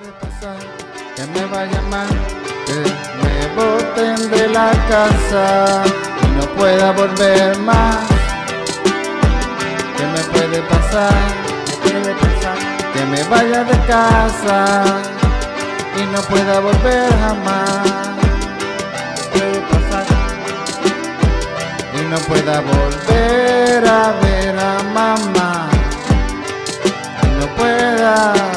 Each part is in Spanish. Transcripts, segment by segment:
Que me vaya mal, que me boten de la casa y no pueda volver más. ¿Qué me puede pasar? ¿Qué puede pasar? Que me vaya de casa y no pueda volver jamás. ¿Qué puede pasar? Y no pueda volver a ver a mamá. Y no pueda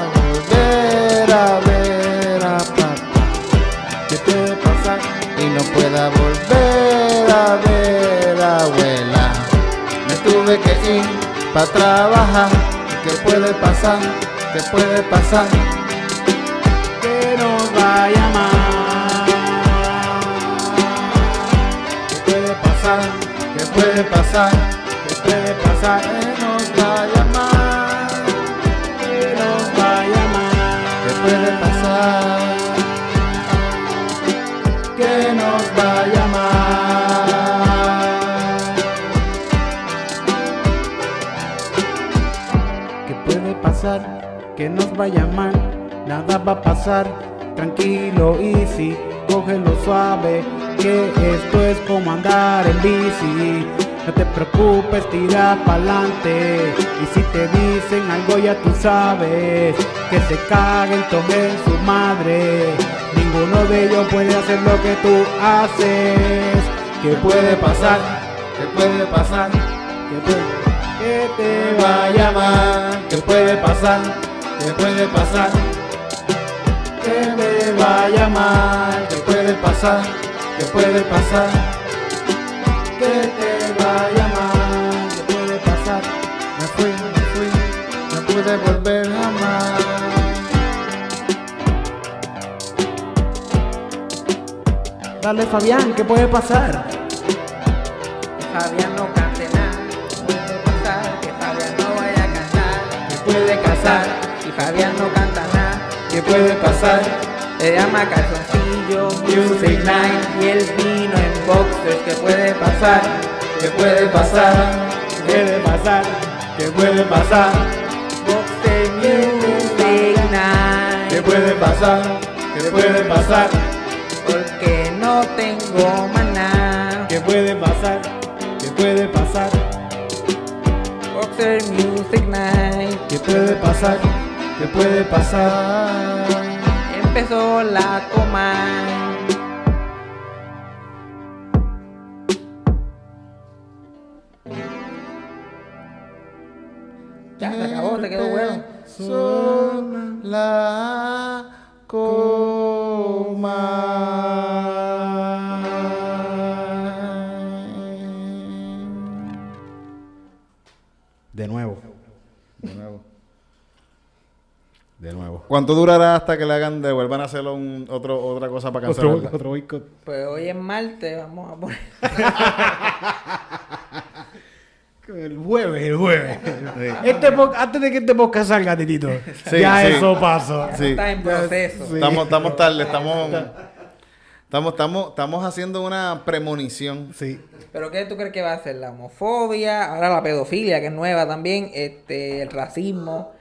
volver a ver abuela. Me tuve que ir para trabajar. ¿Qué puede pasar? ¿Qué puede pasar? Que nos vaya mal. ¿Qué puede pasar? ¿Qué puede pasar? ¿Qué puede pasar? Que nos vaya mal. Que nos vaya mal. ¿Qué puede pasar? Que nos vaya mal. Nada va a pasar. Tranquilo, easy. Cógelo suave. Que esto es como andar en bici. No te preocupes, tira pa'lante. Y si te dicen algo ya tú sabes. Que se caguen todos en su madre. Ninguno de ellos puede hacer lo que tú haces. ¿Qué puede pasar? ¿Qué puede pasar? ¿Qué puede que te vaya mal, ¿qué puede pasar? ¿Qué puede pasar? Que me vaya mal, ¿qué puede pasar? ¿Qué puede pasar? Que te vaya mal, ¿qué puede pasar? Me fui, me fui, no pude volver jamás. Dale Fabián, ¿qué puede pasar? Fabián no cante nada. Puede pasar que Fabián no vaya a cantar. Que puede casar Fabián no canta nada. ¿Qué puede pasar? Se llama calzoncillo Music Night y él vino en boxers. ¿Qué puede pasar? ¿Qué puede pasar? ¿Qué puede pasar? ¿Qué puede pasar? Boxer Music Night. ¿Qué puede pasar? ¿Qué puede pasar? Porque no tengo maná. ¿Qué puede pasar? ¿Qué puede pasar? Boxer Music Night. ¿Qué puede pasar? ¿Qué puede pasar? Empezó la coma. Ya se acabó, te quedó bueno. Son la ¿Cuánto durará hasta que le hagan, devuelvan a hacer un, otro, otra cosa para Otro, cancelarla? otro boicot. Pues hoy es martes, vamos a poner. El jueves, el jueves. Este antes de que este podcast salga, Titito. Sí, ya sí. eso pasó. Sí. Está en proceso. Sí. Estamos, estamos tarde, estamos, estamos, estamos, estamos haciendo una premonición. Sí. ¿Pero qué tú crees que va a ser? La homofobia, ahora la pedofilia, que es nueva también, este, el racismo.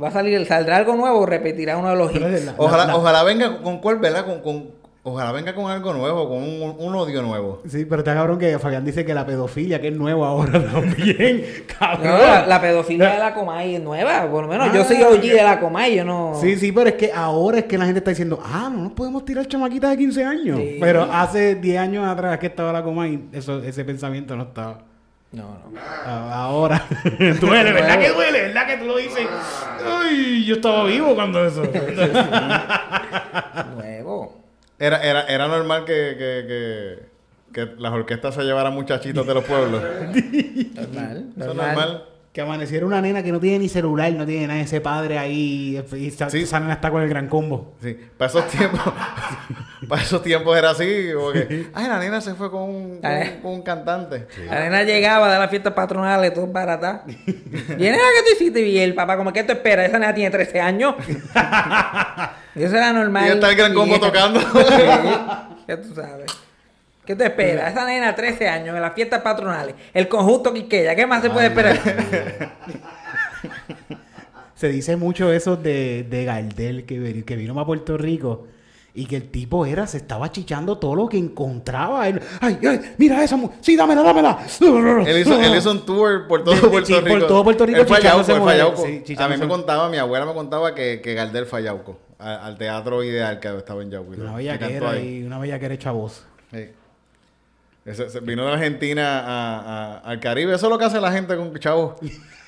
¿Va a salir, saldrá algo nuevo o repetirá uno de los hits? la- Ojalá, la- ojalá venga con cuál, ¿verdad? Con, con, ojalá venga con algo nuevo, con un, un odio nuevo. Sí, pero está cabrón que Fabián dice que la pedofilia, que es nuevo ahora también. Cabrón. No, la, la pedofilia de la Comay es nueva, por lo menos yo Ah, soy OG de la Comay, yo no... Sí, sí, pero es que ahora es que la gente está diciendo, ah, no nos podemos tirar chamaquitas de 15 años. Sí. Pero hace 10 años atrás que estaba la coma y eso, ese pensamiento no estaba. No, no. Ahora. duele, ¿verdad que duele? ¿Verdad que tú lo dices? Ay, yo estaba vivo cuando eso. Nuevo. Era, era, era normal que, que, que, que las orquestas se llevaran muchachitos de los pueblos. Normal. Eso es normal. normal. que amaneciera una nena que no tiene ni celular, no tiene nada, ese padre ahí, y esa, Sí. esa nena está con el gran combo. Sí, para esos tiempos, para esos tiempos era así, como que, ay, la nena se fue con un, con un, con un cantante. La nena llegaba de las fiestas patronales, todo barata. Viene la que tú hiciste y el papá, como que tú esperas, esa nena tiene 13 años. y eso era normal. Y está el gran combo Y- tocando. Sí, ya tú sabes. ¿Qué te espera? Esa nena 13 años en las fiestas patronales. El conjunto Quiqueya. ¿Qué más se puede esperar? se dice mucho eso de, de Gardel, que, que vino a Puerto Rico. Y que el tipo era, se estaba chichando todo lo que encontraba. Él, ay, ay, mira esa mu- Sí, dámela, dámela. Él hizo, él hizo un tour por todo Puerto sí, por Rico. todo Puerto Rico Él él fue sí, A mí me contaba, mi abuela me contaba que, que Gardel a- al teatro ideal que estaba en Yauco. Una bella que era ahí. y una bella que era. Sí. Ese- vino de Argentina a- a- al Caribe. Eso es lo que hace la gente con chavos.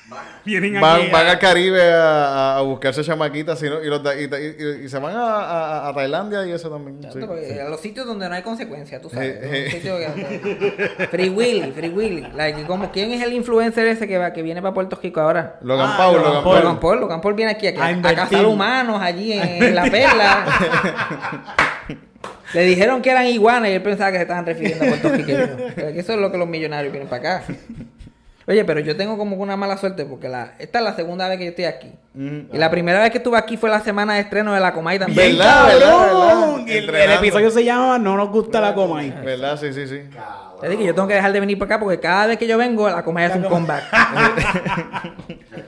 Vienen Van, van al Caribe a, a buscarse chamaquitas y, no- y, los y, y- y se van a, a- a Tailandia y eso también. sí. A los sitios donde no hay consecuencia, tú sabes. Eh, eh. Que- Free Willy, Free Willy. Like, como, ¿Quién es el influencer ese que, va, que viene para Puerto Rico ahora? Logan Ah, Paul, Logan Paul. Logan Paul, Logan Paul viene aquí, aquí A cazar humanos allí en, en la perla. Le dijeron que eran iguanas y él pensaba que se estaban refiriendo a puertorriqueños. Eso es lo que los millonarios vienen para acá. Oye, pero yo tengo como que una mala suerte porque la, esta es la segunda vez que yo estoy aquí. Mm. Y la primera vez que estuve aquí fue la semana de estreno de la Comay también. ¿Verdad? ¡Bien, verdad, cabrón! El, episodio se llama No nos gusta la coma. ¿Verdad? Sí, sí, sí. Te dije que yo tengo que dejar de venir para acá porque cada vez que yo vengo, la Comay hace un comeback. es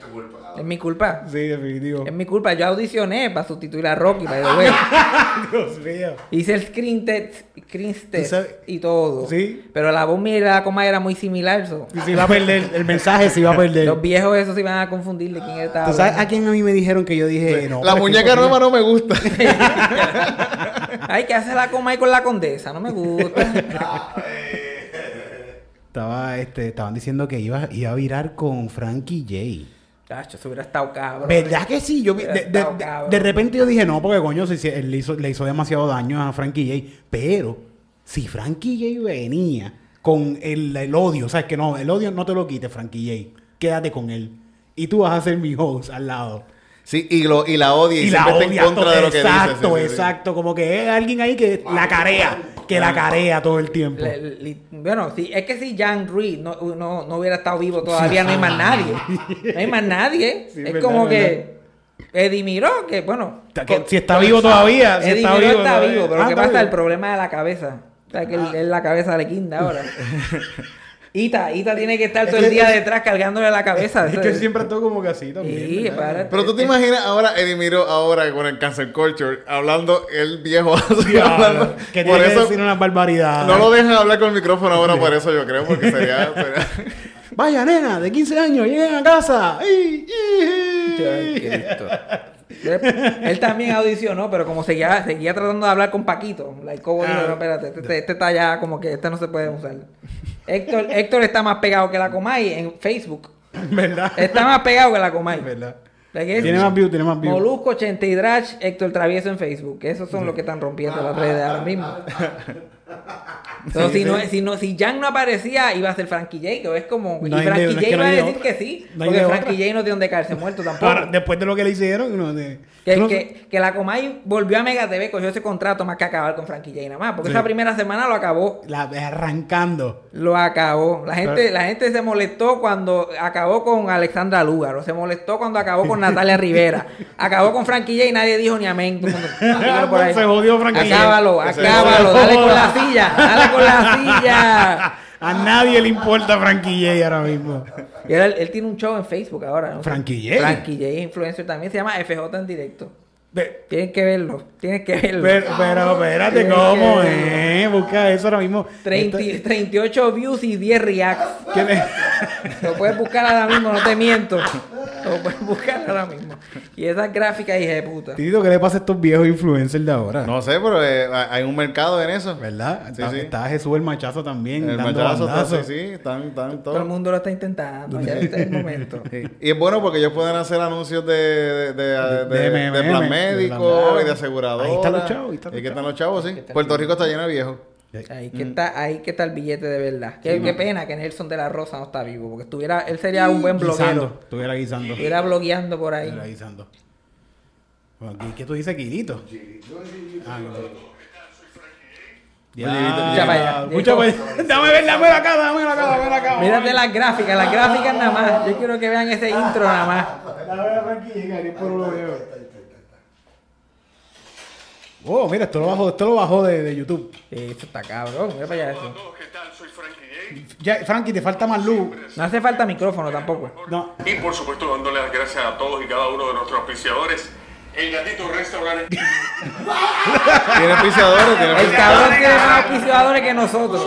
mi culpa. Sí, definitivo. Es mi culpa. Yo audicioné para sustituir a Rocky, by the way. Dios mío. Hice el screen test, screen test y todo. Sí. Pero la voz mía y la coma era muy similar. so. Y se iba a perder, el mensaje se iba a perder. Los viejos esos se iban a confundir de quién estaba ¿Tú sabes a quién a mí me dijeron que yo dije no? la es que muñeca nueva no me gusta. Ay, ¿qué hace la coma ahí con la condesa? No me gusta. Estaba, este, estaban diciendo que iba, iba a virar con Frankie J. Chacho, eso hubiera estado cabrón. ¿Verdad que sí? Yo de, de- Estado de- cabrón. de repente yo dije, no, porque coño, si, si él le hizo, le hizo demasiado daño a Frankie J. Pero si Frankie J venía con el, el odio, ¿sabes? Que no, el odio no te lo quites, Frankie J. Quédate con él. Y tú vas a ser mi host al lado. Sí, y, lo, y la odia y, Y la siempre está odia en contra todo. de lo que dice. Exacto, sí. exacto. Como que es alguien ahí que la carea. Que la carea todo el tiempo. Le- le- bueno, sí, es que si Jan Reed no, no, no hubiera estado vivo todavía, no hay más nadie. No hay más nadie. Sí, es verdad, como verdad. que Eddie Miró, que bueno. Que si está vivo todavía. Si Eddie está Miró vivo está todavía. vivo, pero Ah, está pasa es el problema de la cabeza. O sea, que él- él la cabeza le quinda ahora. Ita, Ita tiene que estar Es todo el que- día es- detrás cargándole la cabeza. Es que siempre estuvo como que así también. Sí, ¿verdad? para- Pero tú te imaginas ahora, Eddie Miro, ahora con el cancel culture, hablando el viejo así, Diablo, hablando. que Por tiene que eso decir una barbaridad. no lo dejan hablar con el micrófono ahora, por eso yo creo, porque sería. sería- Vaya, nena, de 15 años, lleguen a casa. ¡Ey, ey, Ay. Él también audicionó, pero como seguía, seguía tratando de hablar con Paquito, like, Cobo dijo, Ah. no, espérate, este, este- este está ya como que este no se puede usar. Héctor, Héctor está más pegado que la Comay en Facebook. ¿Verdad? Está más pegado que la Comay. ¿Verdad? Like, Tiene más views, tiene más views. Molusco 80 y Drach, Héctor Travieso en Facebook. Esos son los que están rompiendo las redes ahora mismo. Entonces, si, no, si, no, si Jan no aparecía, iba a ser Frankie J, que es como. No y hay de- Frankie no es J que no iba a decir otra. que sí. Porque de Frankie. J no tiene donde caerse muerto tampoco. Ahora, después de lo que le hicieron, no, de- Que, no- que, que la Comay volvió a Mega TV, cogió ese contrato más que acabar con Frankie J nada más. Porque Sí. esa primera semana lo acabó. la, arrancando. Lo acabó. La gente, Pero- la gente se molestó cuando acabó con Alexandra Lúgaro. Se molestó cuando acabó con Natalia Rivera. Acabó con Frankie J y nadie dijo ni amén. Se jodió Frankie J. Acábalo, acábalo. Dale con la silla. Dale con la silla. A nadie le importa Frankie J ahora mismo. Y él, él tiene un show en Facebook ahora. ¿no? Frankie J. Frankie J es influencer también. Se llama FJ en directo. Tienen que verlo. Tienen que verlo. Pero, pero espérate, Tiene ¿cómo es? Busca eso ahora mismo. 30 Esto- 38 views y 10 reacts. ¿qué le- Lo puedes buscar ahora mismo, no te miento. Lo puedes buscar ahora mismo. Y esas gráficas, hija de puta. Tito, ¿qué le pasa a estos viejos influencers de ahora? No sé, pero eh, hay un mercado en eso. ¿Verdad? Sí, está, sí. está Jesús el machazo también. El dando machazo, bandazos. sí, sí, están, están Todo el mundo lo está intentando. Ya este es el momento. Sí. Y es bueno porque ellos pueden hacer anuncios de, de, de, de- de de plan de médico plan- y de aseguradora. Ahí están los chavos, ahí están los están chavos. los chavos, sí. Puerto Rico está lleno de viejos. Ahí que, está, ahí que está el billete de verdad. Qué, qué pena que Nelson de la Rosa no está vivo. Porque estuviera, él sería un buen Guisando. bloguero. Estuviera guisando. Estuviera blogueando por ahí. Estuviera guisando. Bueno, ¿qué, tú dices, Quirito? Ah, no. Ya, para allá. Dame ver, dame acá, dame acá, dame acá. Mírate las gráficas, las gráficas nada más. Yo quiero que vean ese intro nada más. Dame ver aquí, que por lo veo. Oh, mira, esto lo bajó, esto lo bajó de, de YouTube. Eh, Eso está cabrón, mira para allá eso. ¿Qué tal? Soy Frankie J. Ya, Frankie, te falta más luz. No hace falta micrófono tampoco. No. Y por supuesto dándole las gracias a todos y cada uno de nuestros auspiciadores. El Gatito Restaurante. Tiene pisadores, tiene El pisadores. cabrón tiene más auspiciadores que nosotros.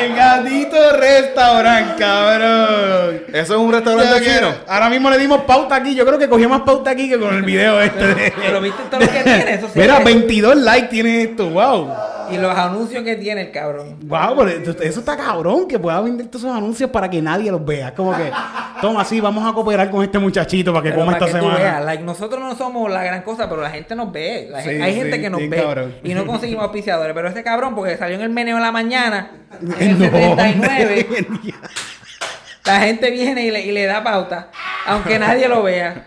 El gatito restaurante, cabrón. Eso es un restaurante chino. Ahora mismo le dimos pauta aquí. Yo creo que cogió más pauta aquí que con el video este. de- Pero viste todo lo que tiene, eso se Mira, ve. 22 likes tiene esto. Wow. Y los anuncios que tiene el cabrón. Wow, pero eso está cabrón. Que pueda vender todos esos anuncios para que nadie los vea. Como que, toma, así, vamos a cooperar con este muchachito para que Pero coma para esta que tú semana. veas, like, nosotros no somos la gran cosa, pero la gente nos ve. La Sí, gen- hay sí, gente que nos ve. cabrón. Y no conseguimos auspiciadores. Pero este cabrón, porque salió en el meneo en la mañana, en el No, 79, hombre. la gente viene y le, y le da pauta, aunque nadie lo vea.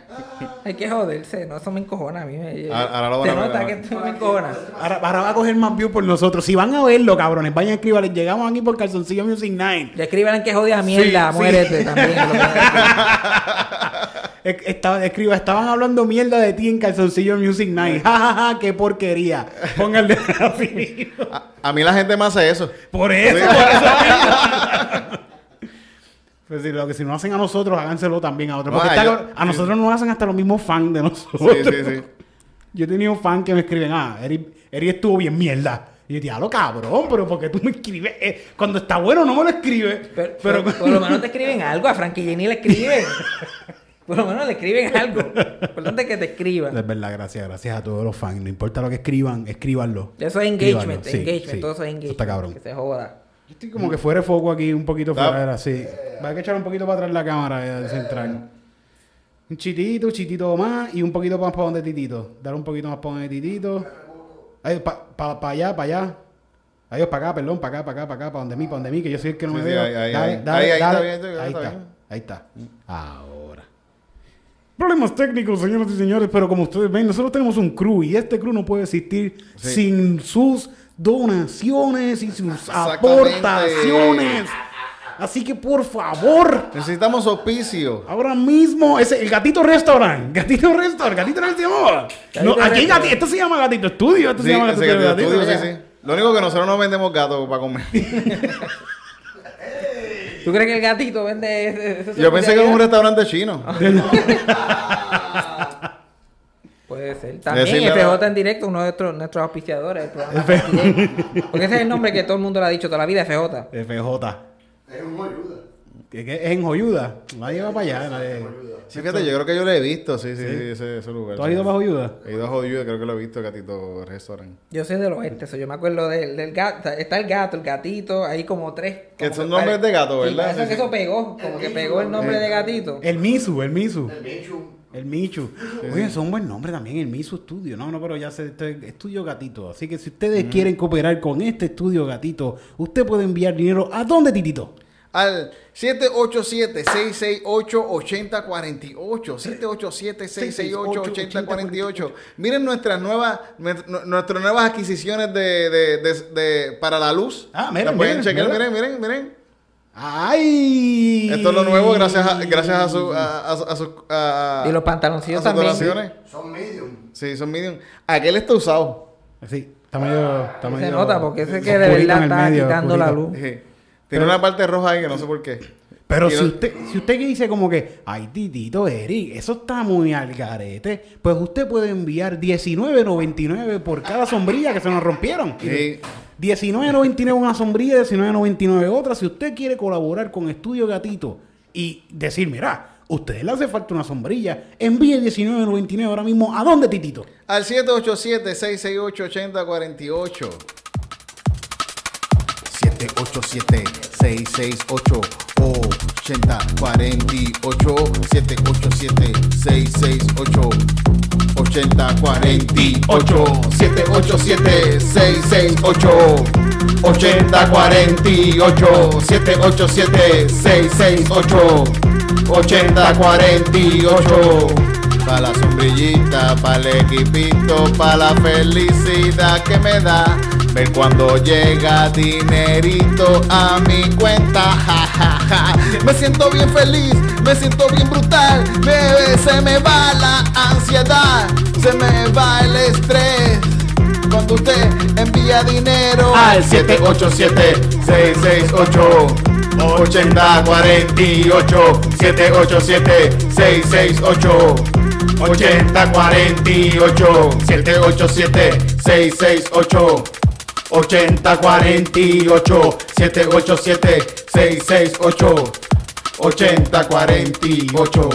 Hay que joderse, no, eso me encojona a mí. Me, Ahora- lo van a ver, nota ahora. que esto me encojona. Ahora, ahora va a coger más views por nosotros. Si van a verlo, cabrones, vayan a escribirles. Llegamos aquí por Calzoncillo Music 9. Le escriban que jodida mierda, sí. muérete también. Estaba, escriba, estaban hablando mierda de ti en Calzoncillo Music 9. Ja, ja, ja, qué porquería. Pónganle. A, a mí la gente me hace eso. Por eso, por eso. Pues si lo que si no hacen a nosotros, háganselo también a otros. Porque Ah, está- yo- a nosotros nos hacen hasta los mismos fans de Sí, nosotros. sí, sí. Yo he tenido fans que me escriben, ah, Eri, Eri estuvo bien mierda. Y yo, diablo, cabrón, pero porque tú me escribes? Eh, cuando está bueno no me lo escribes. Pero, Pero, pero por lo menos te escriben algo, a Frankie Jenny le escriben. Por lo menos le escriben algo. Lo importante es que te escriban. Es verdad, gracias, gracias a todos los fans. No importa lo que escriban, escríbanlo. Eso es engagement, Escríbanlo, sí, engagement, sí. todo eso es engagement. Eso está cabrón. Que se joda. Yo estoy como que fuera de foco aquí, un poquito fuera, así. Va a que echar un poquito para atrás la cámara eh, central. Un chitito, un chitito más y un poquito más para donde Titito. Dar un poquito más para donde Titito. Ay, para allá, para allá. Adiós, para acá, perdón, para acá, para acá, para acá, para donde mí, para donde mí, que yo soy el que no Sí, me sí, veo. ahí, ahí, dale, ahí. dale, Ahí, ahí está dale. bien, está bien, ahí está está, bien. ahí está. Ahora. Problemas técnicos, señoras y señores, pero como ustedes ven, nosotros tenemos un crew y este crew no puede existir Sí. sin sus donaciones y sus aportaciones. Así que por favor, Necesitamos auspicio. ahora mismo, ese, el gatito restaurant, gatito restaurant, gatito restaurant. No, Gatito aquí hay Restaurant. gati- esto se llama gatito estudio, esto Sí, se llama gatito, gatito gatito, estudio, sí. Lo único que nosotros no vendemos gatos para comer. ¿Tú crees que el gatito vende ese, ese Yo pensé que era un restaurante chino. Puede ser. También FJ la- en directo, uno de nuestros, nuestros auspiciadores. del programa. Porque ese es el nombre que todo el mundo le ha dicho toda la vida, FJ. FJ. Es en Joyuda. Es en Joyuda. Nadie va para allá. nadie- Sí, fíjate, yo creo que yo lo he visto, sí, sí, sí, ese, ese lugar. ¿Tú has ido para Joyuda? He ido a Jodido, creo que lo he visto, Gatito Restaurant. Yo soy del oeste, eso yo me acuerdo del, del gato. Está el gato, el gatito, ahí como tres. Que como son pare- nombres de gato, ¿verdad? parece Sí, que sí. eso pegó, como que pegó el nombre de gatito. El Misu, el Misu. El Michu. El Michu. Oye, eso es un buen nombre también, el Misu Studio. No, no, pero ya este Estudio Gatito. Así que si ustedes quieren cooperar con este Estudio Gatito, usted puede enviar dinero a dónde, Titito? Al 787-668-8048. 787-668-8048. Miren nuestras nuevas, nuestras nuevas adquisiciones de, de- de- de- para la luz. Ah, miren, pueden miren, chequear, miren. miren, miren, miren. ¡Ay! Esto es lo nuevo gracias a, gracias a su, a, a, a su- a- Y los pantaloncillos también. Son medium. Sí, son medium. Aquel está usado. Sí, está medio. Está Se nota porque ese que de verdad está medio, quitando la luz. Sí. Tiene una parte roja ahí que no sé por qué. Pero si usted, si usted dice como que, ay, Titito, Eric, eso está muy al garete, pues usted puede enviar $19.99 por cada sombrilla que se nos rompieron. Sí. $19.99 una sombrilla, $19.99 otra. Si usted quiere colaborar con Estudio Gatito y decir, mira, a usted le hace falta una sombrilla, envíe $19.99 ahora mismo. ¿A dónde, Titito? Al 787-668-8048. 787-668-8048. 787-668-8048. 787-668-8048. 787-668-8048. Pa' la sombrillita, pa' el equipito, pa' la felicidad que me da. Ver cuando llega dinerito a mi cuenta, ja, ja, ja. Me siento bien feliz, me siento bien brutal. Me- se me va la ansiedad, se me va el estrés. cuando usted envía dinero Al al 787-668-8048. 787-668-8048. 787-668. 8048 787 668 8048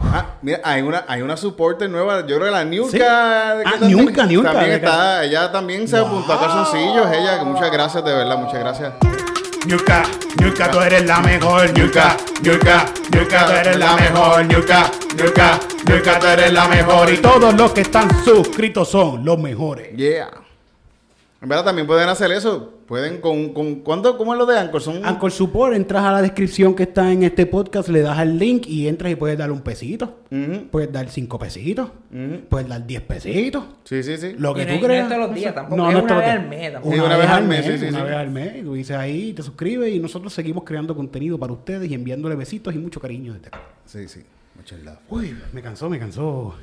Ah, mira, hay una, hay una supporter nueva. Yo creo que la Niurka. Sí. Ah, Niurka, Niurka, También está, ella también se apuntó a calzoncillos. Ella, muchas gracias, de verdad, muchas gracias. Ñuca, Ñuca, tú eres la mejor. Ñuca, Ñuca, Ñuca, tú eres la mejor. Ñuca, Ñuca, Ñuca, tú eres la mejor. Y todos los que están suscritos son los mejores. Yeah. En verdad, también pueden hacer eso. Pueden con. con ¿cuánto, ¿Cómo es lo de Anchor? Son. Anchor Support, entras a la descripción que está en este podcast, le das al link y entras y puedes dar un pesito. Ujú, Puedes dar cinco pesitos. ujú. Puedes dar diez pesitos. Sí, sí, sí. Lo que Y no- tú no creas. es todos los días, tampoco, No, es no una vez al mes, tampoco. Sí, una vez al mes, sí, sí, Una sí. vez al mes. Y tú dices ahí, te suscribes y nosotros seguimos creando contenido para ustedes y enviándole besitos y mucho cariño desde acá. Sí, sí. Muchas love. Uy, me cansó, me cansó.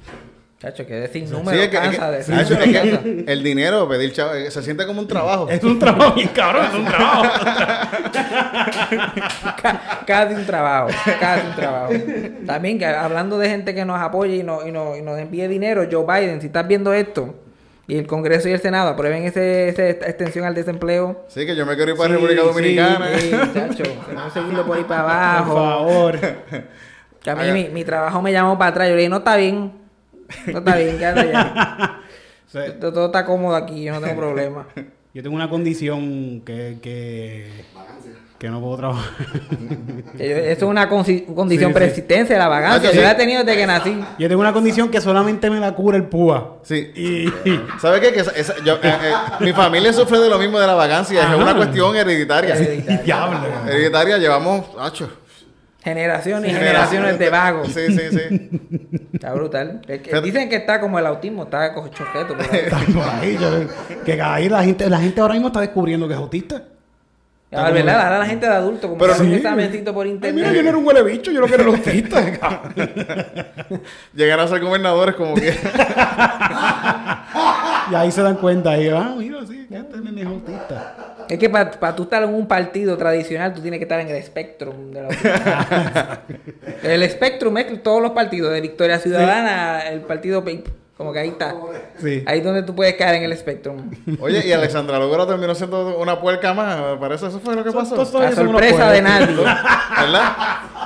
Chacho, que decir Sí, número es que- es cansa que- de sí, es que el dinero, pedir chavo, eh, se siente como un trabajo. Es un trabajo bien cabrón, es un trabajo. Ca- Casi un trabajo, casi un trabajo. También que hablando de gente que nos apoya y, nos- y nos, y nos envíe dinero, Joe Biden, si estás viendo esto, y el Congreso y el Senado aprueben ese, ese esta extensión al desempleo, Sí, que yo me quiero ir para Sí, República sí, Dominicana. sí, chacho, queremos seguirlo por ahí para Por abajo. favor. Que a mí mi, mi trabajo me llamó para atrás. Yo le dije, no está bien. No está bien, quédate allá. Sí. todo, todo está cómodo aquí, yo no tengo problema. Yo tengo una condición que, que, que no puedo trabajar. Eso es una condición Sí, sí. persistencia, la vagancia. Ah, que Yo sí. la he tenido desde que nací. Yo tengo una condición que solamente me la cura el púa. Sí. Y, ¿Sabes qué? Que esa- esa- yo, eh, eh, mi familia sufre de lo mismo de la vagancia. Es Ajá. una cuestión hereditaria. Hereditaria. diablo. Hereditaria llevamos, hacho. Generaciones y generaciones de vagos. Sí, sí, sí. Está brutal. Es que dicen que está como el autismo, está ahí. Está por ahí, yo- que vez la gente, la gente ahora mismo está descubriendo que es autista. La verdad, ahora la gente de adulto, como Pero que hace un sí. examencito por Ay, internet. mira, yo no era un huele bicho, yo que era el autista. Llegar a ser gobernadores como que. y ahí se dan cuenta, ahí, ah, mira, sí, que este nene es autista. Es que para tú estar en un partido tradicional, tú tienes que estar en el spectrum de la El spectrum es todos los partidos, de Victoria Ciudadana, el partido PIP. Como que ahí está. Sí. Ahí es donde tú puedes caer en el spectrum. Oye, y Alexandra Lugaro terminó siendo una puerca más. Parece eso fue lo que pasó. Todos A son unos sorpresa de nadie. ¿Verdad?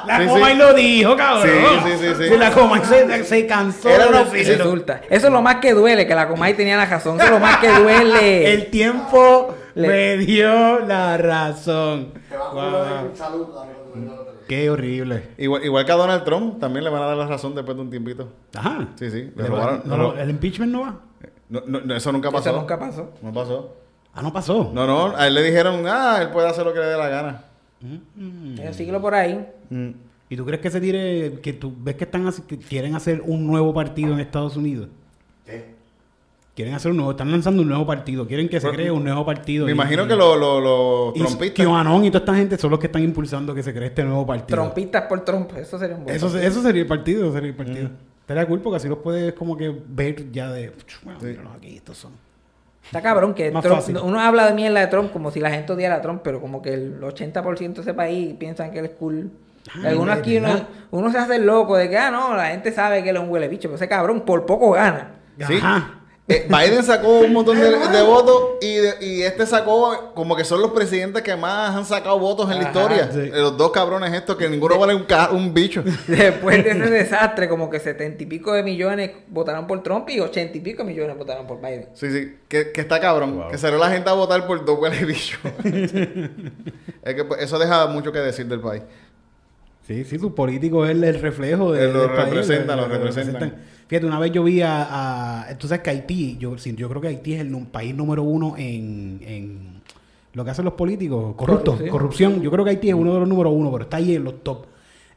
La Sí, coma sí. y lo dijo, cabrón. Sí, sí, sí, sí. la coma se, se cansó Era de una-. Resulta. Eso es lo más que duele, que la Comay tenía la razón. Eso es lo más que duele. El tiempo Le- me dio la razón. Wow. Qué horrible. Igual, igual que a Donald Trump, también le van a dar la razón después de un tiempito. Ajá. Sí, sí. Le Le robaron- va- no, no, el impeachment no va. No, no, no, eso nunca pasó. Eso nunca pasó. No pasó. Ah, no pasó. No, no, a él le dijeron, ah, él puede hacer lo que le dé la gana. Eh, Síguelo por ahí. Mm. ¿Y tú crees que se tire, que tú ves que están así- que quieren hacer un nuevo partido en Estados Unidos? Quieren hacer un nuevo, están lanzando un nuevo partido, quieren que se cree un nuevo partido. Me y- imagino que los los- los y trompistas. QAnon y toda esta gente son los que están impulsando que se cree este nuevo partido. Trompistas por Trump. Eso sería un buen Eso, se- eso sería el partido, eso sería el partido. Estaría cool porque así los puedes como que ver ya de... Bueno, míralos aquí, estos son. Está cabrón que Trump- uno habla de mierda de Trump como si la gente odiara a Trump, pero como que el 80% de ese país piensan que él es cool. Ay, Algunos aquí uno, uno se hace el loco de que, ah, no, la gente sabe que él es un huele bicho, pero ese cabrón por poco gana. Sí. Ajá. Eh, Biden sacó un montón de, de votos y, de- y este sacó como que son los presidentes que más han sacado votos en la historia. sí. Eh, Los dos cabrones estos que ninguno vale un, un bicho. Después de ese desastre, como que setenta y pico de millones votaron por Trump y ochenta y pico millones votaron por Biden. Sí, sí, que, que está cabrón. Que salió la gente a votar por dos huele bichos. es que pues, eso deja mucho que decir del país. Sí, sí, sus políticos es el, reflejo de lo del país, representan, lo representan. Fíjate, una vez yo vi a, a- tú sabes que Haití, yo, sí, yo creo que Haití es el país número uno en, en lo que hacen los políticos, corruptos, Corrupción. corrupción. Yo creo que Haití es uno de los número uno, pero está ahí en los top.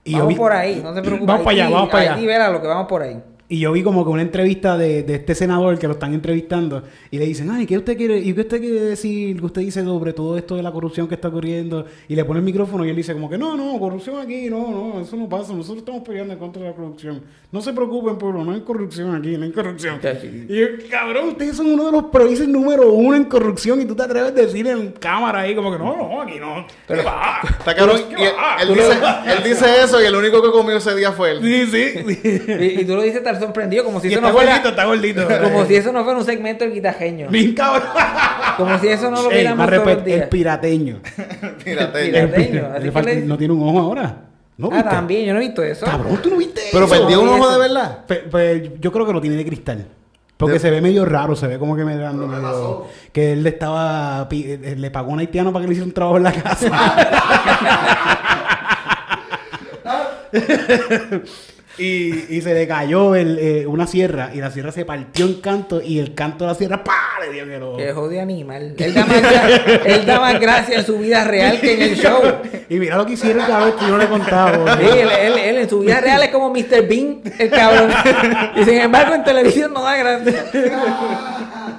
Y vamos vi- por ahí, no se preocupe. Vamos para allá, vamos para allá. Haití, verá lo que vamos por ahí. Y yo vi como que una entrevista de, de este senador que lo están entrevistando y le dicen, ay, ¿qué usted quiere, y qué usted quiere decir, qué usted dice sobre todo esto de la corrupción que está ocurriendo? Y le pone el micrófono y él dice como que no, no, corrupción aquí, no, no, eso no pasa, nosotros estamos peleando en contra de la corrupción. No se preocupen, pueblo, no hay corrupción aquí, no hay corrupción. Y yo, cabrón, ustedes son uno de los países número uno en corrupción y tú te atreves a decir en cámara ahí como que no, no, aquí no. ¿Qué va? Está cabrón. ¿Qué y él, él dice, él dice eso y el único que comió ese día fue él. Sí, sí. sí. Y, y tú lo dices tan sorprendido como si Y eso está no fuera... gordito, está gordito. Como si eso no fuera un segmento del guitajeño. Bien cabrón. Como si eso no lo viéramos más todos los días. el pirateño. El Pirateño, pira- así le que falta- le- no tiene un ojo ahora. ¿No Ah, viste? también, yo no he visto eso. Cabrón, tú no viste Pero eso. perdió un ojo de verdad. Pe- pe- yo creo que lo tiene de cristal. Porque De- se ve medio raro, se ve como que me dando medio... Que él le estaba... eh, Le pagó a un haitiano para que le hiciera un trabajo en la casa. y, y se le cayó el, eh, una sierra y la sierra se partió en canto y el canto de la sierra ¡pah! le dio en el ojo. Que jode animal. Él da, más gra- él da más gracia en su vida real que en el show. Y mira lo que hicieron cada vez que yo le contaba. Sí, él, él- él en su vida real es como Mr. Bean, el cabrón. Y sin embargo en televisión no da gracia.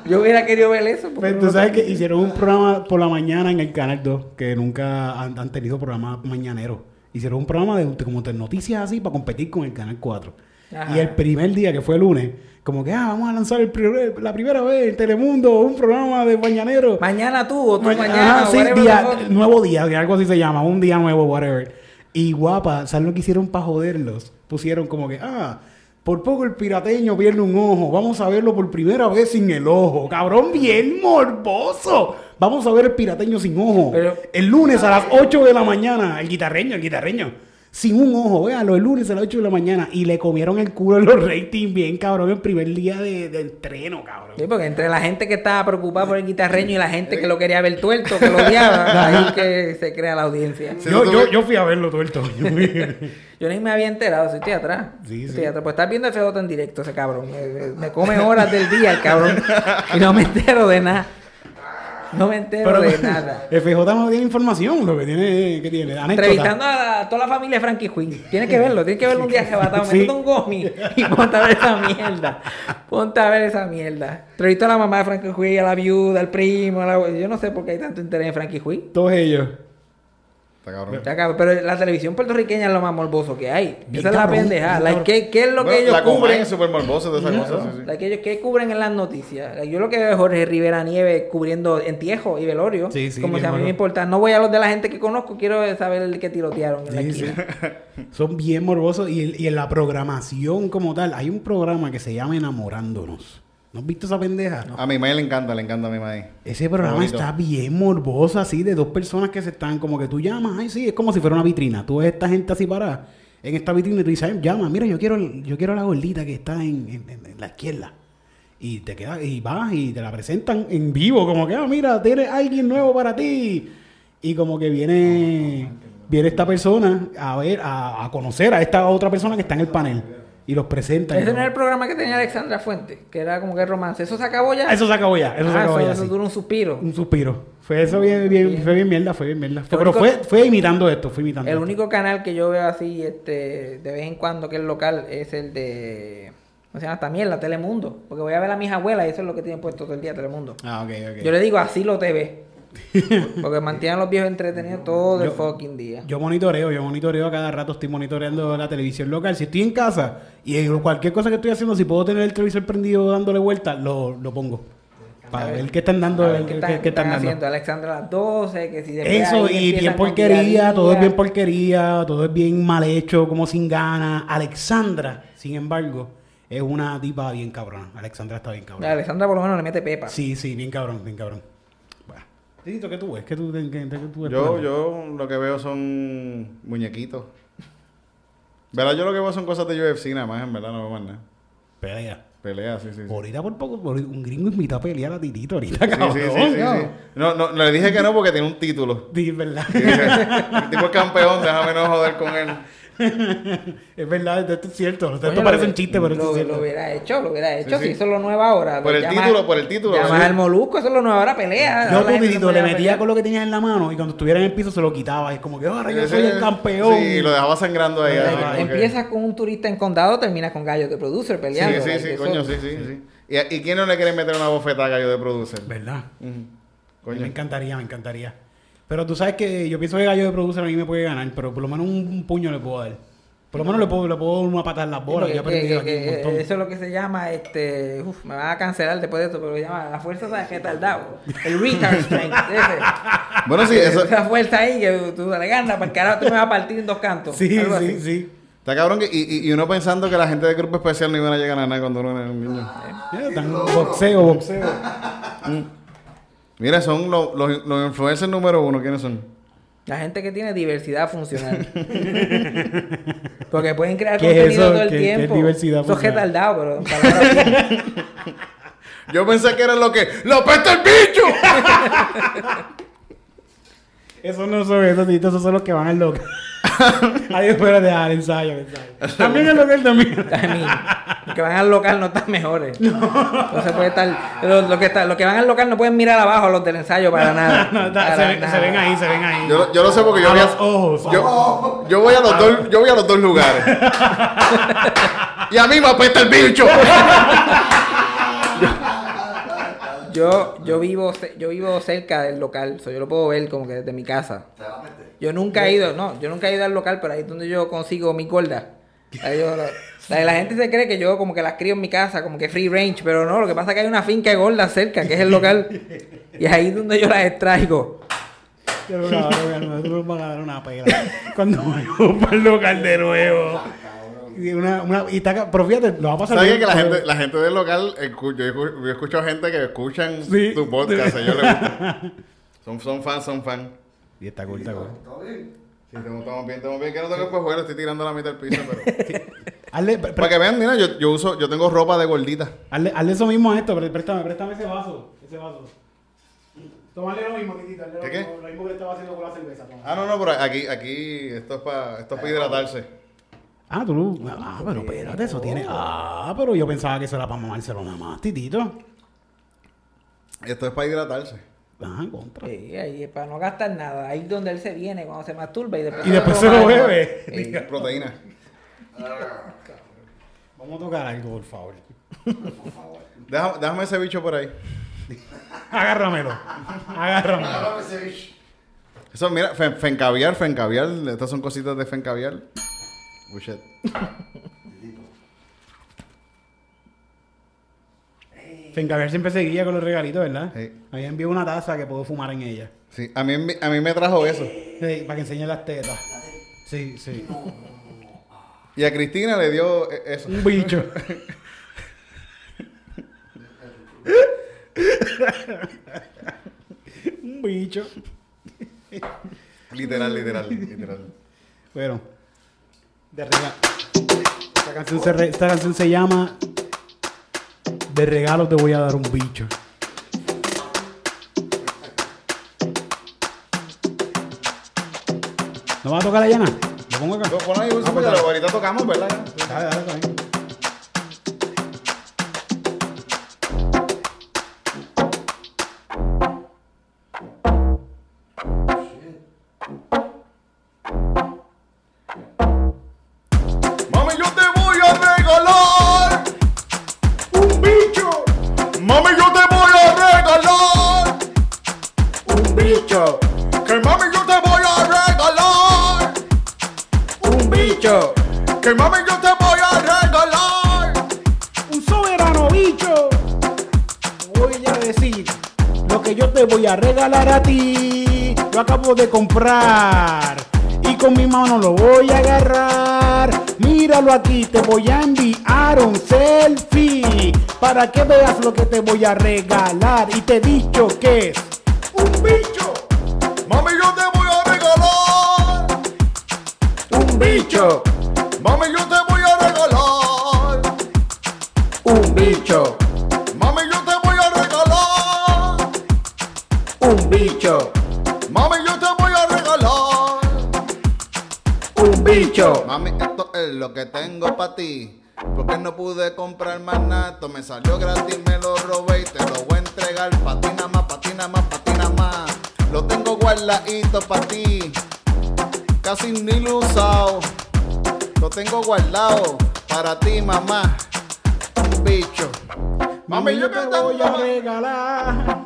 Yo hubiera querido ver eso. porque Pues no tú sabes que hicieron un programa por la mañana en el Canal 2, que nunca han, han tenido programas mañaneros. Hicieron un programa de, de como de noticias así para competir con el Canal 4. Ajá. Y el primer día, que fue el lunes, como que, ah, vamos a lanzar el primer- la primera vez en Telemundo un programa de mañanero. Mañana tú o tú Ma- mañana. Ajá, sí, día- nuevo día, algo así se llama, un día nuevo, whatever. Y guapa, ¿sabes lo que hicieron para joderlos? Pusieron como que, ah, por poco el pirateño pierde un ojo, vamos a verlo por primera vez sin el ojo. Cabrón, bien morboso. Vamos a ver el pirateño sin ojo. Pero- el lunes a las 8 de la mañana, el guitarreño, el guitarreño. Sin un ojo, véanlo, el lunes a las 8 de la mañana. Y le comieron el culo en los ratings bien, cabrón, el primer día de, de entreno, cabrón. Sí, porque entre la gente que estaba preocupada por el guitarreño y la gente que lo quería ver tuerto, que lo odiaba, ahí es que se crea la audiencia. Sí, yo, yo, yo fui a verlo todo el toño. Yo ni me había enterado, si estoy atrás. Sí, Estoy sí. atrás. Pues estar viendo el FJ en directo, ese cabrón. Me, me- me come horas del día el cabrón. Y no me entero de nada. No me entero Pero de nada. FJ no tiene información, lo que tiene, ¿qué tiene? Anécdota. Entrevistando a toda la familia de Frankie Quinn. Tienes que verlo, tienes que verlo un día arrebatado. Sí. Métete un gomi y ponte a ver esa mierda. Ponte a ver esa mierda. Entrevistó a la mamá de Frankie Quinn, a la viuda, al primo. a la- Yo no sé por qué hay tanto interés en Frankie Quinn. Todos ellos. Está cabrón. Ya, cabrón, Pero la televisión puertorriqueña es lo más morboso que hay. Bien Esa es la pendeja. Like. ¿qué, ¿Qué es lo que ellos la cubren? es súper morbosa de esas cosas. Sí, sí. Like, ellos, ¿Qué cubren en las noticias? Like, yo lo que veo es Jorge Rivera Nieves cubriendo entierro y velorio. Sí, sí, Como si a mí bueno. me importa. No voy a los de la gente que conozco, quiero saber el que tirotearon en la Sí, sí. esquina. Son bien morbosos y, el- y en la programación como tal, hay un programa que se llama Enamorándonos. ¿No has visto esa pendeja? A mi madre le encanta, le encanta a mi madre. Ese programa Bonito. está bien morboso, así, de dos personas que se están, como que tú llamas, ay, sí, es como si fuera una vitrina. Tú ves esta gente así parada en esta vitrina y tú dices, ay, llama, mira, yo quiero, yo quiero la gordita que está en, en- en- en la izquierda. Y te quedas, y vas y te la presentan en vivo, como que, ah, mira, tienes alguien nuevo para ti. Y como que viene, viene esta persona a ver, a, a conocer a esta otra persona que está en el panel. Y los presenta. y Ese no era el programa que tenía Alexandra Fuente, que era como que romance. ¿Eso se acabó ya? Eso se acabó ya, eso se Ah, acabó eso, ya. eso sí. duró un suspiro. Un suspiro. Fue eso bien, bien, fue bien mierda, fue bien mierda. Fue- pero fue, fue imitando esto, fue imitando El esto. único canal que yo veo así este, de vez en cuando que es local es el de. ¿Cómo se llama? También la Telemundo. Porque voy a ver a mis abuelas y eso es lo que tienen puesto todo el día Telemundo. Ah, ok, ok. Yo le digo así lo TV. Porque mantienen a los viejos entretenidos todo el Yo- fucking día. Yo monitoreo, yo monitoreo a cada rato, estoy monitoreando la televisión local. Si estoy en casa y en cualquier cosa que estoy haciendo, si puedo tener el televisor prendido dándole vuelta, lo, lo pongo. Para ver. ver qué están dando, ver, qué, ¿qué qué- están, qué qué están están dando. haciendo? Alexandra a las 12, que si Eso, y bien porquería, día. todo es bien porquería, todo es bien mal hecho, como sin ganas. Alexandra, sin embargo, es una tipa bien cabrona. Alexandra está bien cabrona. Alexandra por lo menos le mete pepa. Sí, sí, bien cabrón, bien cabrón. Tito, ¿qué tú ves? ¿Qué tú, qué- qué- qué tú ves Yo, yo lo que veo son muñequitos. ¿Verdad? Yo lo que veo son cosas de UFC nada más, en verdad, no veo más nada. Pelea. Peleas, sí, sí. sí. Ahorita por poco, por- un gringo invitó a pelear a Titito ahorita, Sí, cabrón. sí, sí, sí, ¿no? sí. No, no, le dije que no porque tiene un título. Sí, verdad. Dije, el tipo es campeón, déjame no joder con él. es verdad, esto es cierto. Esto Coño, parece lo- un chiste, pero lo, es cierto. lo hubiera hecho, lo hubiera hecho. Sí, Si sí. eso es lo nuevo ahora. Por el llama- título, por el título, Llamas sí. al molusco, eso es lo nuevo ahora, pelea. Yo, se le metía con lo que tenía en la mano y cuando estuviera en el piso se lo quitaba. Y es como que ahora yo soy el campeón. Sí, lo dejaba sangrando ahí. Empiezas con un turista en condado, terminas con gallos de producer Sí, peleando. sí, sí, eso- coño, sí, sí, sí. ¿Y, ¿Y quién no le quiere meter una bofetada a gallo de producer? ¿Verdad? Ujú. Me Coño. encantaría, me encantaría. Pero tú sabes que yo pienso que Gallo de Producer a mí me puede ganar, pero por lo menos un, un puño le puedo dar. Por lo menos le puedo, le puedo dar una patada en las Sí, bolas. porque que- aquí un que- montón. eso es lo que se llama, este, uf, me van a cancelar después de esto, pero se llama la fuerza de retardado. El retard strength, ese. Bueno, sí, eso. Esa fuerza ahí que tú le ganas, el carajo tú me vas a partir en dos cantos. Sí, sí, así. sí. Está cabrón que. Y, y- uno pensando que la gente del grupo especial no iban a llegar a nada cuando uno era un niño. Ya, tan boxeo, boxeo. Mira, son los, los, los influencers número uno. ¿Quiénes son? La gente que tiene diversidad funcional. Porque pueden crear ¿Qué es contenido eso? todo el ¿Qué- qué es tiempo. diversidad Eso es funcional? retardado, pero. Yo pensé que era lo que. ¡Lo pesta el bicho! Esos no son esos, esos son los que van al local. Ay, espérate, ah, el ensayo, el ensayo. También el local también. Mean, los que van al local no están mejores. No, se puede estar. Los, los que está- los que van al local no pueden mirar abajo a los del ensayo para nada. No, está- Para se, ven, nada. se ven ahí, se ven ahí. Yo, yo lo sé porque yo A voy los ojos. Yo, yo voy a los dos, yo voy a los dos lugares. y a mí me apesta el bicho. Yo, yo vivo yo vivo cerca del local, so yo lo puedo ver como que desde mi casa. Yo nunca he ido, no, yo nunca he ido al local, pero ahí es donde yo consigo mi gorda. Ahí yo lo- la, la gente se cree que yo como que las crío en mi casa, como que free range, pero no, lo que pasa es que hay una finca de gordas cerca, que es el local, y ahí es donde yo las extraigo. Yo no, no, no, no, nosotros van a dar una pela. Cuando vayamos para el local de nuevo. Y, una, una, y está, ca- pero fíjate, lo va a pasar ¿Sabes bien, que la gente, la gente del local, yo, yo he escuchado gente que escuchan Sí. tu podcast, les gusta. Son, son fans, son fans. Y está cool, está cool. Sí, estamos, estamos bien, estamos bien. Que no tengo que jugar, estoy tirando la mitad del piso, pero... Hazle, pre- Para que vean, mira, yo, yo uso, yo tengo ropa de gordita. hazle, hazle eso mismo a esto, pero préstame, préstame ese vaso. Ese vaso. Tómale lo mismo, Titito. hazle lo Lo mismo que estaba haciendo con la cerveza. toma. Ah, no, no, pero aquí, aquí, esto es para, esto es para hidratarse. Ah, tú. Ah, pero espérate, eso tiene. Ah, pero yo pensaba que eso era para mamárselo nada más, Titito. Esto es para hidratarse. Ah, en contra. Sí, ahí es para no gastar nada. Ahí es donde él se viene cuando se masturba y después, Y después se lo algo. bebe. Proteína. Vamos a tocar algo, por favor. Déjame, déjame ese bicho por ahí. Agárramelo. Agárramelo. Eso, mira, fen, fencaviar, fencaviar. Estas son cositas de fencaviar. Oh, shit. Siempre seguía con los regalitos, ¿verdad? Sí. Había enviado una taza que puedo fumar en ella. Sí, a mí, a mí me trajo eso. Sí, para que enseñe las tetas. Sí, sí. Y a Cristina le dio eh, eso. Un bicho. Un bicho. Literal, literal, literal. Bueno. De regalo. Esta canción, se re- esta canción se llama De regalo te voy a dar un bicho. ¿No vas a tocar la llana? Lo pongo acá. Pon ahí, Urso, Ah, pues dale. ahorita tocamos, ¿verdad? Dale, dale, dale. Que mami, yo te voy a regalar. Un soberano bicho. Voy a decir lo que yo te voy a regalar a ti. Lo acabo de comprar y con mi mano lo voy a agarrar. Míralo aquí, te voy a enviar un selfie para que veas lo que te voy a regalar. Y te he dicho que es Un bicho. Mami, yo te voy a regalar. Un bicho. Mami, yo te voy a regalar. Un bicho. Mami, yo te voy a regalar. Un bicho. Mami, yo te voy a regalar. Un bicho. Mami, esto es lo que tengo para ti. Porque no pude comprar más nada. Esto me salió gratis, me lo robé y te lo voy a entregar. Patina más, patina más, patina más. Lo tengo guardadito para ti. Casi ni lo usado. Lo tengo guardado para ti, mamá. Un bicho. Mami, yo te voy a regalar.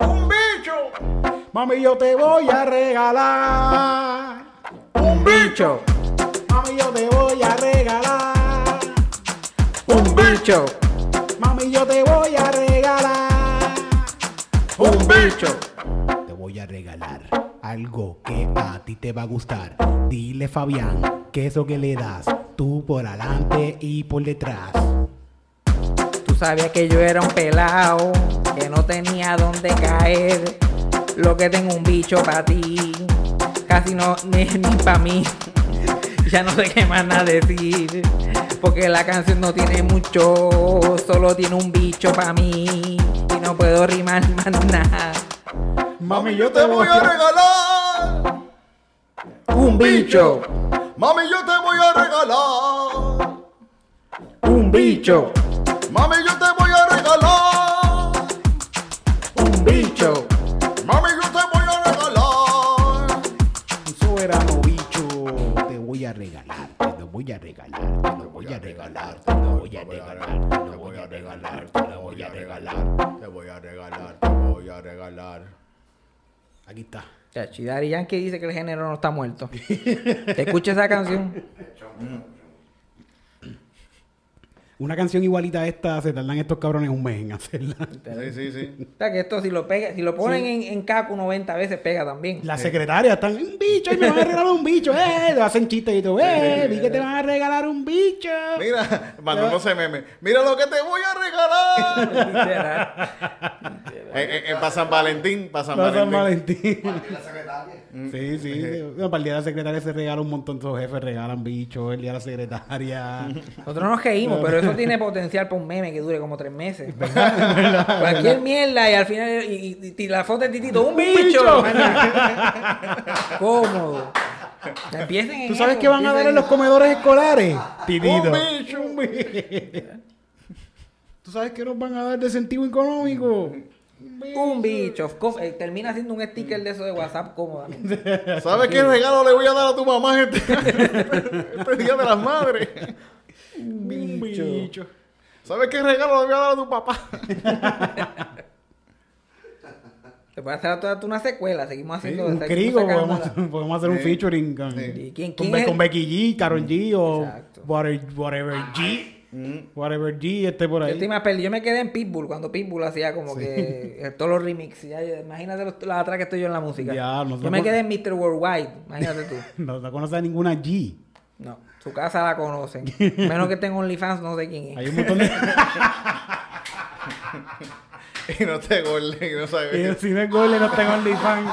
Un bicho. Mami, yo te voy a regalar. Un bicho. Mami, yo te voy a regalar. Un bicho. Mami, yo te voy a regalar. Un bicho. Te voy a regalar algo que a ti te va a gustar. Dile, Fabián, que eso que le das, tú por adelante y por detrás. Tú sabías que yo era un pelao, que no tenía dónde caer. Lo que tengo un bicho para ti, casi no ni, ni para mí. Ya no sé qué más nada decir, porque la canción no tiene mucho, solo tiene un bicho para mí y no puedo rimar más nada. Mami, yo te voy a regalar. Un bicho, Mami, yo te voy a regalar. un bicho, Mami, yo te voy a regalar. un bicho, Mami, yo te voy a regalar. Un soberano bicho, te voy a regalar, voy a regalar, te lo voy a regalar, te lo voy a regalar, te lo voy a regalar, te lo voy a regalar. Te voy a regalar, te voy a regalar. Aquí está. Ya, Chidari Yankee dice que el género no está muerto. Escucha esa canción. Una canción igualita a esta se tardan estos cabrones un mes en hacerla. Sí, sí, sí. O sea, que esto si lo pega, si lo ponen en, en Kaku 90 veces pega también. Las secretarias están, un bicho, y me van a regalar un bicho, eh, le hacen chistes y todo, eh, vi que te van a regalar un bicho. Mira, mandándose meme. Mira lo que te voy a regalar. En, en- para San Valentín, para San Para San Valentín. Valentín. Sí, sí. No, para el día de la secretaria se regala un montón, los jefes regalan bichos, el día de la secretaria. Nosotros nos reímos, pero eso tiene potencial para un meme que dure como tres meses. Cualquier mierda y al final y, y- y la foto de Titito, un bicho. bicho! Cómodo. Empiecen en ¿Tú sabes qué van a dar en los comedores escolares? Titito. Un bicho. Un bicho. ¿Tú sabes qué nos van a dar de sentido económico? Un bicho. Eh, Termina siendo un sticker de eso de WhatsApp cómodamente. ¿Sabes qué regalo le voy a dar a tu mamá este, este día de las madres? Un bicho. ¿Sabes qué regalo le voy a dar a tu papá? Te puedes hacer toda una secuela. Seguimos Sí, haciendo un seguimos crigo, podemos, podemos hacer un Sí. featuring con, ¿Y quién- con, quién Be- es con el- Becky G, Karol G o whatever, whatever G. Whatever G esté por Yo, ahí. más perdido. Yo me quedé en Pitbull cuando Pitbull hacía como que eh, todos los remixes. Imagínate los, las atrás que estoy yo en la música. Ya, yo me quedé en Mr. Worldwide. Imagínate tú. No, no conoces a ninguna G. No, su casa la conocen. Menos que tenga OnlyFans, no sé quién Hay es. un montón de... Y no te gole, y no y sabes. si no es gol, no tengo OnlyFans.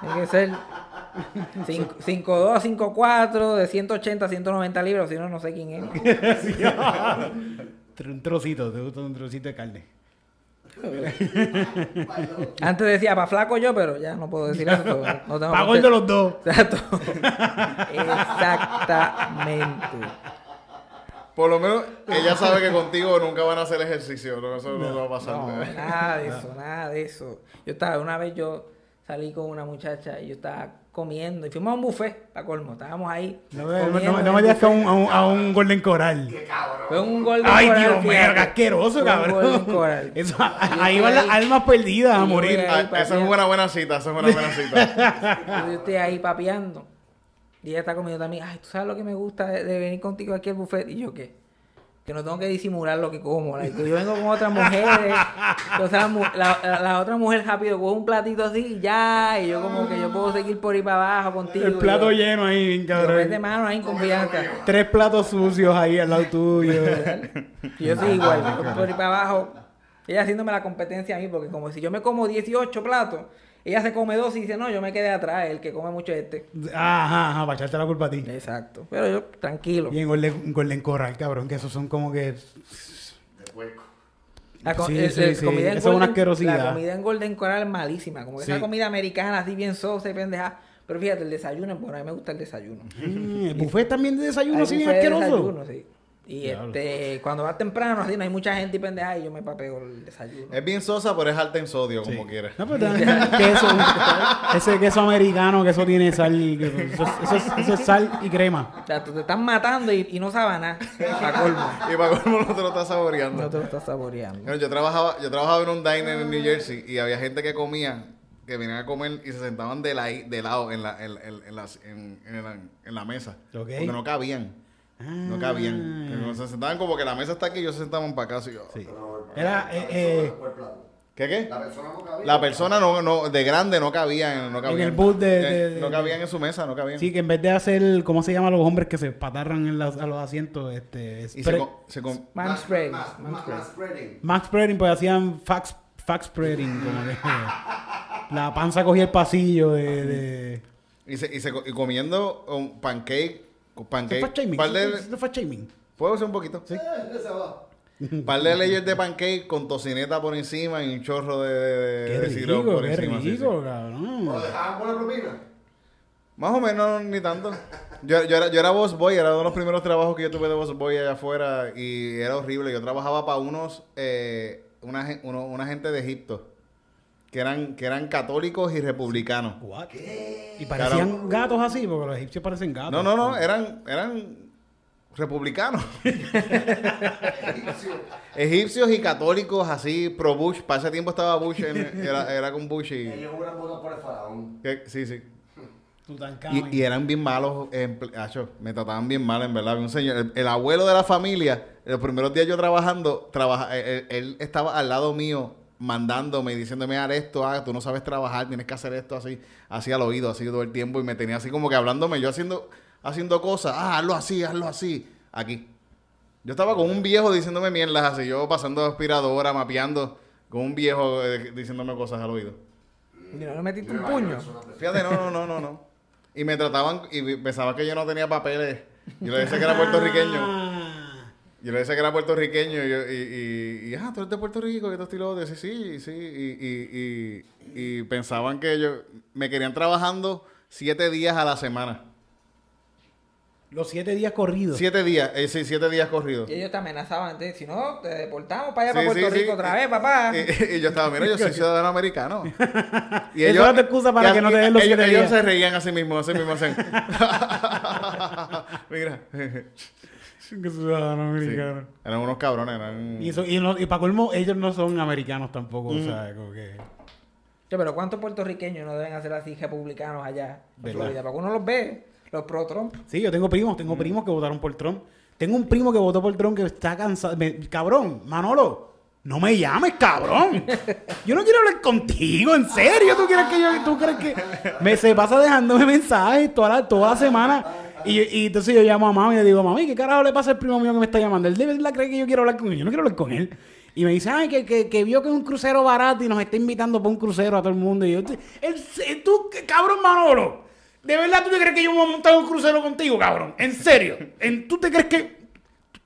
Tiene que ser 5'2, 5'4, de 180 a 190 libras. Si no, no sé quién es. un trocito, te gusta un trocito de carne. Antes decía para flaco yo, pero ya no puedo decir eso. No tengo Pago por el qué- de los dos. Exacto. Exactamente. Por lo menos ella sabe que contigo nunca van a hacer ejercicio. No, eso no, va a pasar. No, nada de eso, nada de eso. Yo estaba, una vez yo salí con una muchacha y yo estaba comiendo y fuimos a un buffet, para colmo, estábamos ahí. No, me- comiendo no, me digas que a un, a, un, a un Golden Coral. Fue un Golden Ay, Coral, Dios mío, qué asqueroso, Fue un Golden cabrón. Coral. Eso, ahí van las almas perdidas a morir. Ah, esa es una buena cita, esa es una buena cita. Yo estoy ahí papeando. Y ella está comiendo también. Ay, ¿tú sabes lo que me gusta de, de venir contigo aquí al buffet? Y yo, ¿qué? Que no tengo que disimular lo que como. like, yo vengo con otras mujeres. Entonces la, otra mujer rápido coge un platito así y ya. Y yo como que yo puedo seguir por ahí para abajo contigo. El plato yo, lleno ahí, bien yo mete cabrón. mano ahí en confianza. Tres platos sucios ahí al lado tuyo. Y yo soy igual, por ahí para abajo. Ella haciéndome la competencia a mí, porque como si yo me como 18 platos, ella se come dos y dice, no, yo me quedé atrás, el que come mucho es este. Ajá, ajá, para echarte la culpa a ti. Exacto. Pero yo, tranquilo. Y en Golden, Golden Corral, cabrón, que esos son como que... La, co- Sí, el- sí, el sí. comida en Eso es una asquerosidad. La comida en Golden Coral es malísima. Como que Sí. esa comida americana así bien sosa y pendeja. Pero fíjate, el desayuno es bueno. A mí me gusta el desayuno. Mm, el buffet también de desayuno Hay así buffet de asqueroso. desayuno, sí. Y Diablo. este, cuando vas temprano, así no hay mucha gente y pendeja y yo me papeo el desayuno. Es bien sosa, pero es alta en sodio, como quieras. No, pero también queso, ese queso americano que eso tiene sal, eso, eso es- eso es sal y crema. O sea, tú te están matando y, y no sabes nada. Pa' colmo. Y para colmo no te lo estás saboreando. No te lo estás saboreando. Bueno, yo trabajaba, yo trabajaba en un diner en New Jersey y había gente que comía, que venían a comer y se sentaban de, la, de lado en la, en, en- en las- en- en la, en la mesa. Ok. Porque no cabían. No cabían. Pero Se sentaban como que la mesa está aquí y ellos se sentaban para acá. así, yo, Sí. Era, eh, eh, ¿Qué qué? La persona no cabía. La persona no, no, de grande no cabía. No cabían. el booth de- Eh, de- de- no cabían en su mesa, no cabían. sí, que en vez de hacer, ¿cómo se llaman los hombres que se patarran en las- a los asientos? Este, y se, spread- co- se com- Man spreading. Man spreading. spreading. Max spreading, pues hacían fax, fax spreading, como que la panza cogía el pasillo de... de... y, se, y, se y comiendo un pancake. Pancake fue shaming, par de, eso fue shaming. ¿Puedo hacer un poquito? Sí. Va. par de layers de pancake con tocineta por encima y un chorro de, de, Qué de sirope rico, por qué encima. sí, rico, sí. cabrón. ¿Lo dejaban con la propina? Más o menos, ni tanto. Yo, yo, era, yo era boss boy, era uno de los primeros trabajos que yo tuve de boss boy allá afuera y era horrible. Yo trabajaba para unos, eh, una, uno- una gente de Egipto que eran, que eran católicos y republicanos. What? Y parecían gatos así, porque los egipcios parecen gatos. No, no, no, eran, eran republicanos. Egipcio. Egipcios y católicos así, pro Bush. Para ese tiempo estaba Bush, en- era, era con Bush y... Ellos hubieran votado por el faraón. que- sí, sí. Y, y eran bien malos, acho, me trataban bien mal, en verdad. Un señor, el, el abuelo de la familia, los primeros días yo trabajando, trabaja, él, él estaba al lado mío mandándome y diciéndome, haz esto, ah, tú no sabes trabajar, tienes que hacer esto así, así al oído, así todo el tiempo. Y me tenía así como que hablándome, yo haciendo, haciendo cosas, ah, hazlo así, hazlo así, aquí. Yo estaba con un viejo diciéndome mierdas así, yo pasando aspiradora, mapeando, con un viejo eh, diciéndome cosas al oído. Y no le metiste un puño. Fíjate, no, no, no, no, no. Y me trataban y pensaban que yo no tenía papeles. Yo le decía que era puertorriqueño. Yo le decía que era puertorriqueño y, yo- y, y, y, ah, tú eres de Puerto Rico, que esto estilo de sí, sí, sí. Y, y, y, y pensaban que yo me querían trabajando siete días a la semana. Los siete días corridos. Siete días, eh, sí, siete días corridos. Y ellos te amenazaban. te- Si no, te deportamos para allá, Sí, para Puerto sí, sí. Rico otra vez, papá. Y, y yo estaba, mira, yo soy ciudadano americano. Y Eso es tu excusa para y- que no te den los ellos, siete ellos días. se reían así mismo, así mismo, así. mira. Que ciudadano Sí. americano. Eran unos cabrones, eran... Y, eso, y, no- y para colmo, ellos no son americanos tampoco, o sea, como que... Pero ¿cuántos puertorriqueños no deben hacer así republicanos allá en ¿Verdad? Florida? Porque uno los ve, los pro Trump. Sí, yo tengo primos, tengo primos que votaron por Trump. Tengo un primo que votó por Trump que está cansado. me- cabrón, Manolo, no me llames, cabrón. Yo no quiero hablar contigo, en serio. ¿Tú, quieres que yo, tú crees que.? Me se pasa dejándome mensajes toda la, toda la semana. Y, y entonces yo llamo a mami y le digo, mami, ¿qué carajo le pasa al primo mío que me está llamando? Él de verdad cree que yo quiero hablar con él. Yo no quiero hablar con él. Y me dice, ay, que, que, que vio que es un crucero barato y nos está invitando para un crucero a todo el mundo. Y yo, "El- tú, cabrón Manolo, ¿de verdad tú te crees que yo me voy a montar un crucero contigo, cabrón? ¿En serio? ¿En, ¿Tú te crees que...?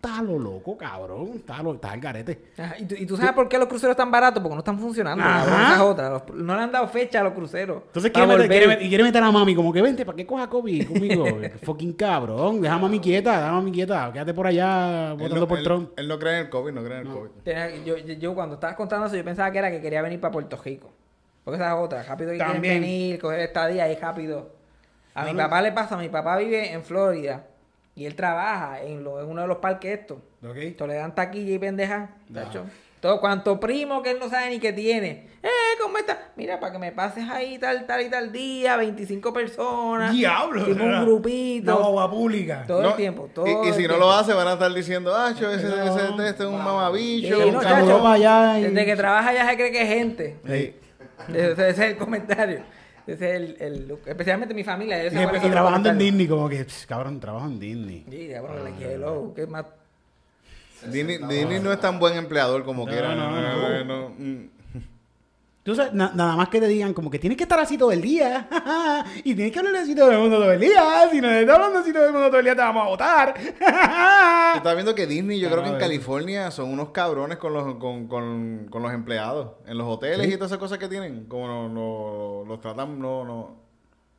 A lo loco, cabrón. Estás, a lo, estás al garete. Ajá, ¿Y, tú, y tú sabes por qué los cruceros están baratos? Porque no están funcionando. Ajá. otra. Los- no le han dado fecha a los cruceros. Entonces quiere meter, quiere meter- y quiere meter a mami como que vente, ¿para qué coja COVID conmigo? Fucking cabrón. Deja a mami quieta, deja a mami quieta. Quédate por allá votando no, por él- Trump. él no cree en el COVID, no cree en el COVID. Tenía- Yo, yo, yo cuando estabas contando eso, yo pensaba que era que quería venir para Puerto Rico. Porque esa es otra. Rápido que quieren venir, coger estadía y rápido. A No, mi no. papá le pasa, mi papá vive en Florida y él trabaja en, lo- en uno de los parques estos. Ok. Esto le dan taquilla y pendeja. tacho. Todo cuanto primo que él no sabe ni que tiene. Eh, ¿cómo está? Mira, para que me pases ahí tal, tal y tal día, 25 personas. Diablo. Un grupito. guagua pública. Todo No, el tiempo. Todo y, y el si no tiempo. lo hace, van a estar diciendo, ah, ese, ese, ese, este es un mamabicho. Sí, no, chacho. allá y- Desde que trabaja ya se cree que es gente. Sí. Ese, ese es el comentario. Ese es el, el- especialmente mi familia. Y, y trabajando en. Disney, como que, pss, cabrón, trabajo en Disney. Sí, cabrón, le hello, ¿qué más? Disney, Disney no es tan buen empleador como No, quiera. no, no, no. no, no, mm. Tú sabes, na- nada más que te digan como que tienes que estar así todo el día. y tienes que hablar así todo el mundo todo el día. Si no estás hablando así todo el mundo todo el día, te vamos a votar. Yo estaba viendo que Disney, yo Ah, creo que en no, California son unos cabrones con los, con, con, con los empleados. En los hoteles y todas esas cosas que tienen. Como no, no- los tratan, no, no.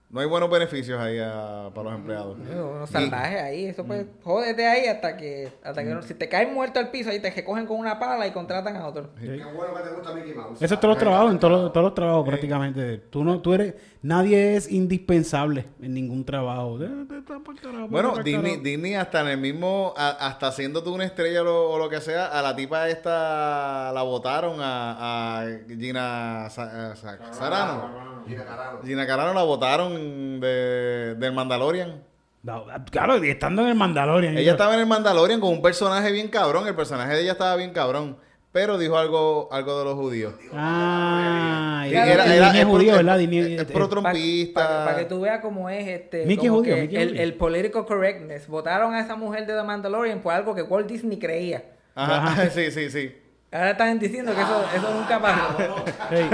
No hay buenos beneficios ahí a- para los empleados. Unos salvajes ahí, eso pues, jódete ahí hasta que, hasta que no- si te caes muerto al piso ahí te recogen con una pala y contratan a otro. Qué bueno que te gusta Mickey Mouse. Eso es todos los trabajos, en todos los, todos los trabajos prácticamente. Tú no, tú eres, nadie es indispensable en ningún trabajo. De- de- de- pa'l carajo, Bueno, Disney. Disney hasta en el mismo, a- hasta siendo tú una estrella o lo, o lo que sea, a la tipa esta la votaron a, a Gina Sa- Sa- Sarano. Gina Carano. Gina Carano la votaron de, del Mandalorian. No, Claro, y estando en el Mandalorian. Ella estaba en el Mandalorian con un personaje bien cabrón. El personaje de ella estaba bien cabrón. Pero dijo algo, algo de los judíos. Ah, y Claro, era, era, es judío, es- ¿verdad? es- Disney- es eh, pro trompista. Para que tú veas cómo es este. Mickey como judío, que Mickey el, judío. el political correctness. Votaron a esa mujer de The Mandalorian por algo que Walt Disney creía. Ajá, sí, sí, sí. Ahora están diciendo que eso, eso nunca pasó. Ey,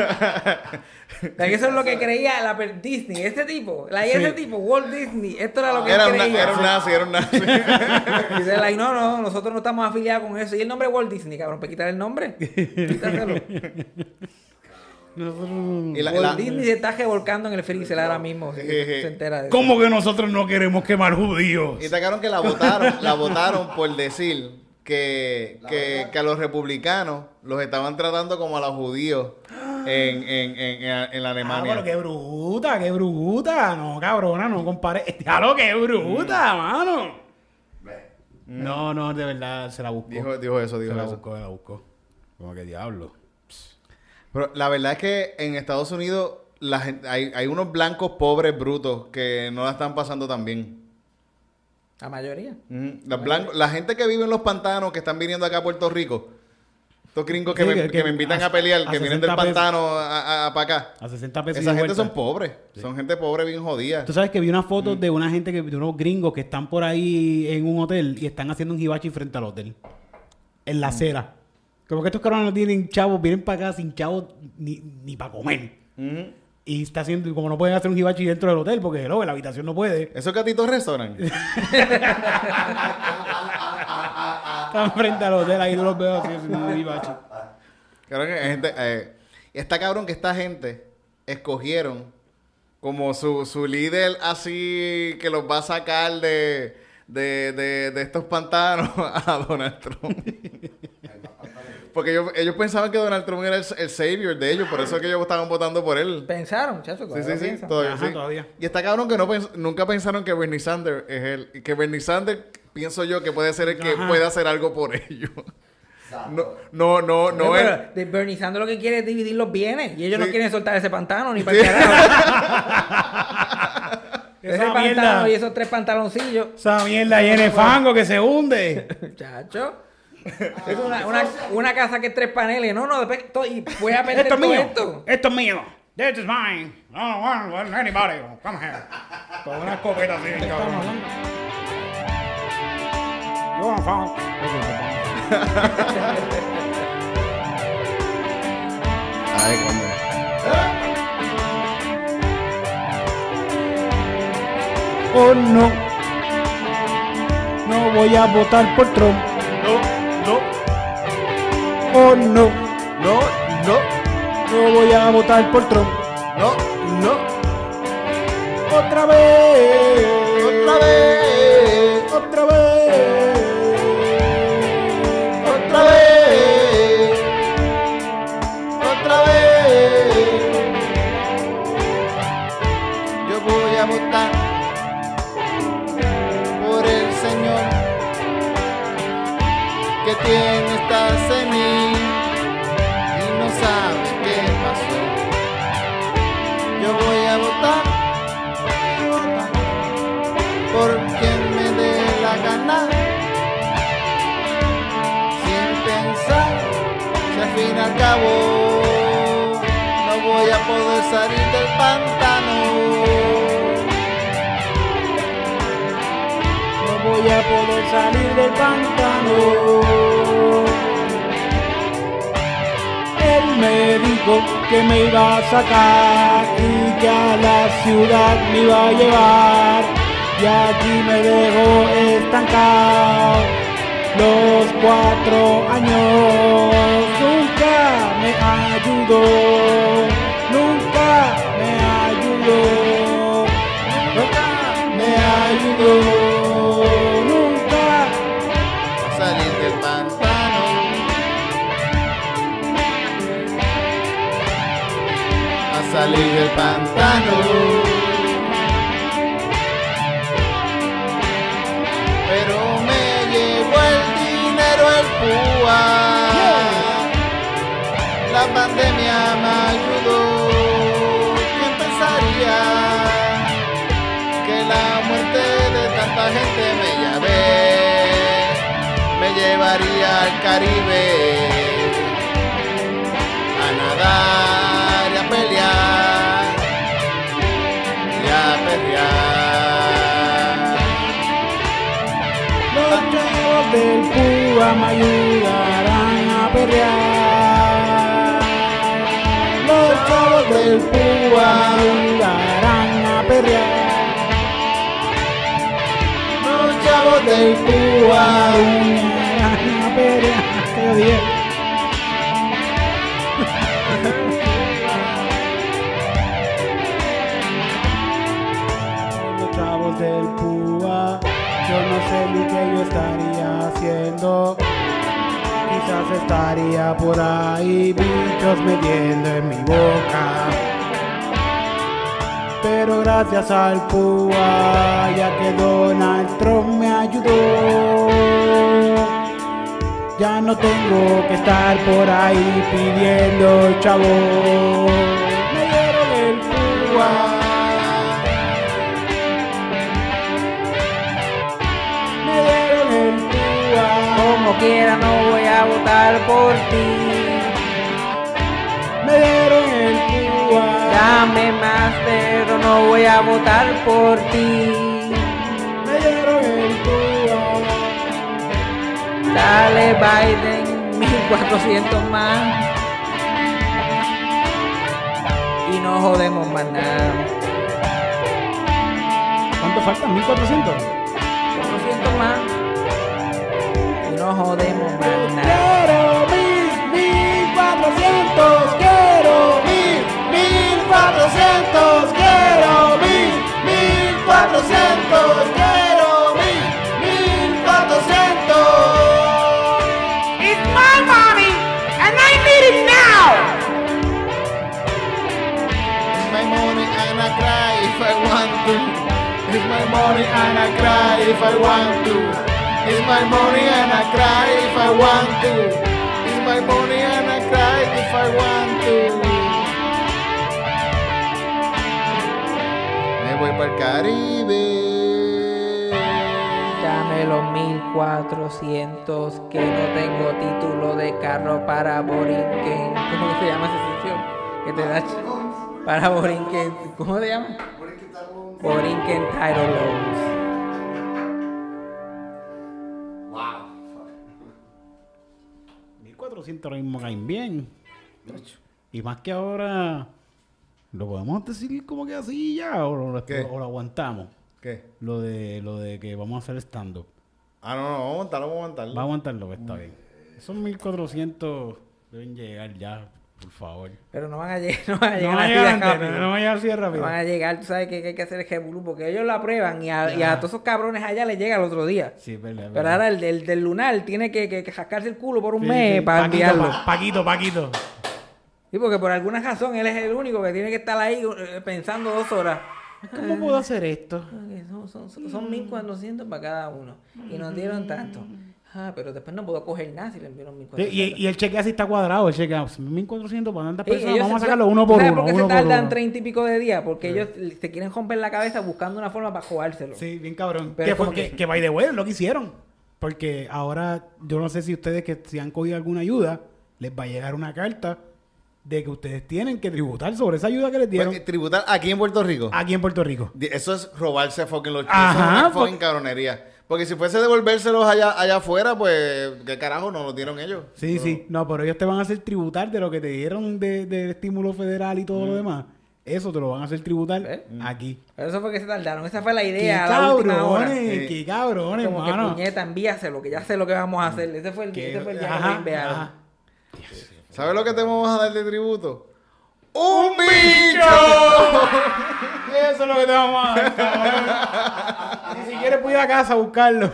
Que eso es lo que creía la Disney. Ese tipo, la, ese tipo, Walt Disney, esto era lo que Era, él una, creía. era un nazi, era un nazi. Y dice, like, no, no, nosotros no estamos afiliados con eso. Y el nombre es Walt Disney, cabrón, para quitar el nombre. Quítaselo. nosotros- Y la- Walt la- Disney se está revolcando en el freezer ahora mismo. si Jeje. se entera de eso. ¿Cómo que nosotros no queremos quemar judíos? Y sacaron que la votaron, la votaron por decir que, que, que a los republicanos los estaban tratando como a los judíos en, en, en, en la Ah, Alemania. pero qué bruta, qué bruta. No, cabrona, no compare. Diablo, qué bruta, mano. No, no, de verdad, se la buscó. Dijo, dijo eso, se dijo la eso. buscó, se la buscó. Como que diablo. Pero la verdad es que en Estados Unidos la gente- hay, hay unos blancos pobres brutos que no la están pasando tan bien. La mayoría. Ujú. Los blancos- la gente que vive en los pantanos, que están viniendo acá a Puerto Rico, estos gringos que, Sí, me, que- que me invitan a- a, pelear, a que vienen del 60 pesos. pantano a, para acá. A 60 pesos. Esa gente vuelta. son pobres. Son gente pobre bien jodida. Tú sabes que vi una foto de una gente que, de unos gringos que están por ahí en un hotel y están haciendo un hibachi frente al hotel. En la acera. Como que estos cabrones no tienen chavos, vienen para acá sin chavos ni, ni para comer. Ujú. Y está haciendo, como no pueden hacer un hibachi dentro del hotel, porque en la habitación no puede. ¿Esos gatitos restauran? Están frente al hotel, ahí no los veo así haciendo un hibachi. Claro que gente, eh, está cabrón que esta gente escogieron como su, su líder así que los va a sacar de, de, de, de estos pantanos a Donald Trump. Porque ellos, ellos pensaban que Donald Trump era el, el savior de ellos, por eso es que ellos estaban votando por él. Pensaron, muchachos. Sí, sí, sí, todavía, Ajá, sí. todavía. Y está cabrón que no pens- nunca pensaron que Bernie Sanders es él. Y que Bernie Sanders, pienso yo, que puede ser el que Ajá. puede hacer algo por ellos. No, no, no, no. Él- pero de Bernie Sanders lo que quiere es dividir los bienes. Y ellos no quieren soltar ese pantano ni para el carajo. ese Esa pantano mierda. y esos tres pantaloncillos. Esa mierda llena de fango que se hunde. Muchacho. Es una, una, una casa que es tres paneles. No, no, después to- y voy a perder Esto es todo mío. esto. Esto es mío. This is mine. Don't want, want anybody. Come here. Con una escopeta así, cabrón. You want funk? Ay, coño. Oh no. No voy a votar por Trump. No, no, Oh no. no, no, No voy a votar por Trump. no, no. Otra vez. Otra vez, Otra vez. Fin y al cabo no voy a poder salir del pantano No voy a poder salir del pantano. Él me dijo que me iba a sacar y que a la ciudad me iba a llevar. Y aquí me dejó estancado los cuatro años nunca me ayudó, nunca me ayudó, nunca a salir del pantano. A salir del pantano. Pero me llevó el dinero el púa. Pandemia me ayudó. ¿Quién pensaría que la muerte de tanta gente me llave? Me llevaría al Caribe a nadar y a pelear y a perrear. Los chavos del Cuba me ayudarán del Cuba me ayudarán a perrear. Los chavos del Cuba me ayudarán a perrear. ¿Qué dije? los chavos del Cuba. Yo no sé ni qué yo estaría haciendo. Quizás estaría por ahí bichos metiendo en mi boca. Pero gracias al Cuba, ya que Donald Trump me ayudó. Ya no tengo que estar por ahí pidiendo chavo. Como quiera no voy a votar por ti. Me dieron el Cuba. Dame más, pero no voy a votar por ti. Me dieron el Cuba. Dale Biden, 1400 más. Y no jodemos más nada. ¿Cuánto faltan? ¿1400? 400 más. Jodemos más nada. Quiero mil, mil cuatrocientos. Quiero mil, mil cuatrocientos. Quiero mil, mil cuatrocientos. Quiero mil, mil cuatrocientos. It's my money and I need it now. It's my money and I cry if I want to. It's my money and I cry if I want to. It's my money and I cry if I want to. It's my money and I cry if I want to. Me voy para el Caribe. Dame los 1400 que no tengo título de carro para Borinquen. ¿Cómo se llama esa sección? Que te da para Borinquen. ¿Cómo se llama? Borinquen Title Loans. 1400 ahora mismo caen bien. Y más que ahora, ¿lo podemos decir como que así ya o lo, ¿Qué? o lo aguantamos? ¿Qué? Lo de, lo de que vamos a hacer stand-up. Ah, no, no, vamos a montarlo, vamos a montarlo. Va a aguantarlo, que está bien. Esos 1400 deben llegar ya, por favor. Pero no van a llegar, no van a No llegar va a así llegar antes, rápido. no va a llegar así de No van a llegar, tú sabes que que hay que hacer el jebulú porque ellos lo aprueban y a, y a todos esos cabrones allá les llega el otro día. Sí, verdad. Pero verdad. ahora el, del- del lunar tiene que, que, que jascarse el culo por un Sí, mes sí. para Paquito, enviarlo. pa- Paquito, Paquito. Sí, porque por alguna razón él es el único que tiene que estar ahí eh, pensando dos horas. ¿Cómo puedo hacer esto? Son, son, son, son 1400 para cada uno. Y nos dieron tanto. Ah, pero después no puedo coger nada si le enviaron Sí, 1400. Y, y el cheque así está cuadrado. El cheque, ah, 1400 para tantas personas. Vamos a sacarlo uno por ¿sabes uno. por qué uno se tardan uno. treinta y pico de días? Porque ellos se quieren romper la cabeza buscando una forma para jugárselo. Sí, bien cabrón. Pero que, fue, que, by the way, lo que hicieron. Porque ahora, yo no sé si ustedes que si han cogido alguna ayuda, les va a llegar una carta de que ustedes tienen que tributar sobre esa ayuda que les dieron Pues, tributar aquí en Puerto Rico. aquí en Puerto Rico. Eso es robarse fucking los Ajá, Eso es una pues- fucking cabronería. Porque si fuese devolvérselos allá, allá afuera, pues, ¿qué carajo no los dieron ellos? Sí, sí. No, pero ellos te van a hacer tributar de lo que te dieron de, de estímulo federal y todo lo demás. Eso te lo van a hacer tributar ¿Eh? aquí. Pero eso fue que se tardaron. Esa fue la ¡Qué idea a la última hora. cabrones! Sí. ¡Qué cabrones, Como que hermano! puñeta, envíaselo, que ya sé lo que vamos a hacer. Ese fue el, Que- ese fue el día que. ¿Sabes lo que te vamos a dar de tributo? ¡Un bicho! Eso es lo que te vamos a dar, cabrón. Ni siquiera pude ir a casa a buscarlo.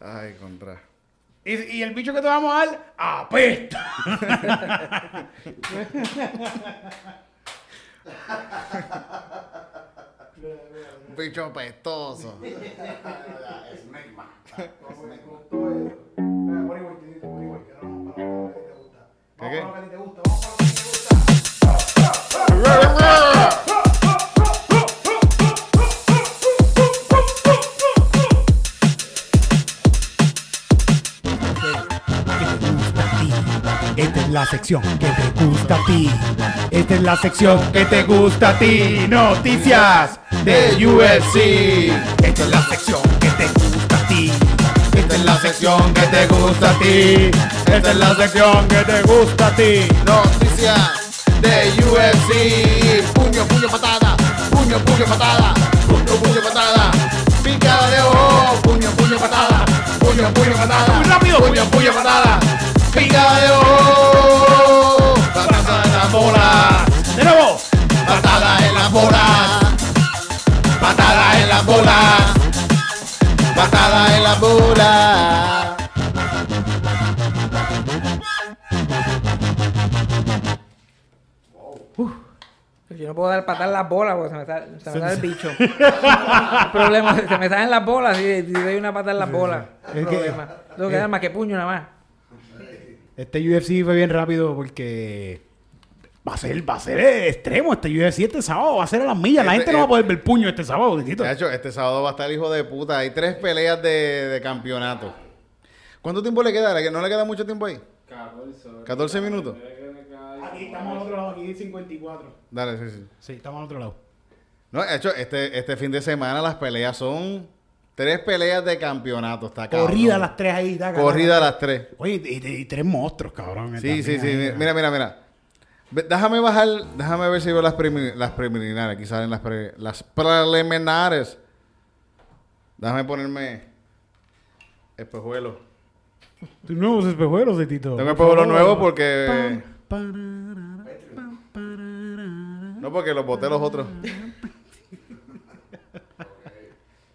Ay, contra. Y, y el bicho que te vamos a dar, apesta. Bicho pestoso. ¿Qué? Esta es la sección que te gusta a ti. Esta es la sección que te gusta a ti. Noticias de UFC. Esta es la sección Esta es la sección que te gusta a ti. Esta es la sección que te gusta a ti. Noticias de UFC. Puño, puño, patada. Puño, puño, patada. Puño, puño, patada. Pica de ojo. Puño, puño, patada. Puño, puño, patada. Muy rápido. Puño, puño, patada. Pica de ojo. Patada en la bola. De nuevo. Patada en la bola. Patada en la bola. Patada en la bola. Yo no puedo dar patar las bolas porque se me sale, se me sale el bicho. el problema se me salen las bolas y si doy una patada en las bolas. Es El que- problema. Tengo que dar más que puño nada más. Este UFC fue bien rápido porque va a ser, va a ser extremo este UFC este sábado, va a ser a las millas. La Este- gente no va a poder ver el puño este sábado. De hecho, este sábado va a estar el hijo de puta. Hay tres peleas de, de campeonato. ¿Cuánto tiempo le queda? ¿No le queda mucho tiempo ahí? 14 minutos. Aquí estamos al otro lado, aquí 54. Dale, sí, sí. Sí, estamos al otro lado. No, de hecho, este, este fin de semana las peleas son tres peleas de campeonato. Está cabrón. Corrida las tres ahí. taca, Corrida las tres. Oye, y, y- y tres monstruos, cabrón. Sí, sí, sí. ahí, Mira, mira, mira. Déjame bajar, déjame ver si veo las, las preliminares. Aquí salen las, pre- las preliminares. Déjame ponerme espejuelos. Tus nuevos espejuelos, de Tito. Tengo espejuelos nuevos porque... No, porque los boté los otros.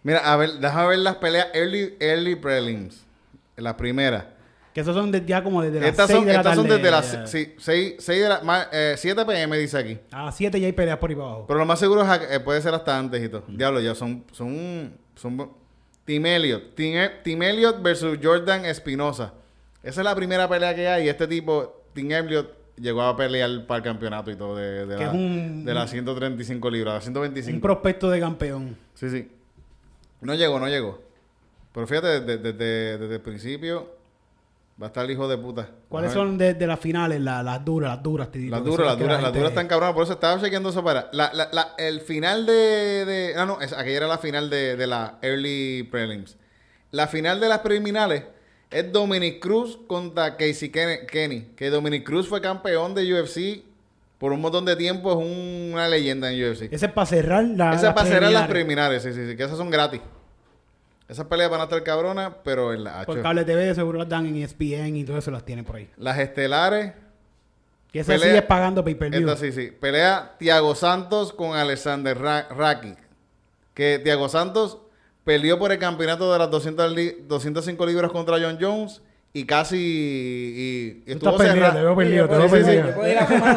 Mira, a ver, déjame ver las peleas early, early prelims. Las primeras. Que esos son de- ya como desde las Estas 6 son, de la estas son desde las sí, seis- seis de la, ma- eh, 7 pm, dice aquí. A las 7 ya hay peleas por ahí para abajo. Pero lo más seguro es eh, puede ser hasta antes y todo. Diablo, ya son. son, son Team Elliott. Team, E- Elliott versus Jordan Espinosa. Esa es la primera pelea que hay. Y este tipo, Team Elliott, llegó a pelear para el campeonato y todo de, de Que la, un- de las 135 libras, las 125. Un prospecto de campeón. Sí, sí. No llegó, no llegó. Pero fíjate, desde, desde- desde el principio va a estar el hijo de puta. ¿Cuáles son de, de las finales? La- las duras, las duras, Titito. Las que son duras, las duras, las duras están cabronas. Por eso estaba chequeando eso para. La, la, la- el final de. de ah, no, es, aquella era la final de, de la Early Prelims. La final de las preliminares es Dominic Cruz contra Casey Ken- Kenny. Que Dominic Cruz fue campeón de UFC por un montón de tiempo. Es un- una leyenda en UFC. Ese es para cerrar la. Esa es para cerrar las preliminares, sí, sí, sí. Que esas son gratis. Esas peleas van a estar cabronas, pero en la. Por acho, cable TV seguro las dan en ESPN y todo eso las tienen por ahí. Las estelares. Y esa Pelea- es pagando pay per view. Esta sí, sí. Pelea Tiago Santos con Alexander Ra- Rakic. Que Tiago Santos peleó por el campeonato de las 200 li- 205 libras contra John Jones y casi. Y, estuvo perdido, cerrado. te veo perdido, te veo sí, sí. perdido.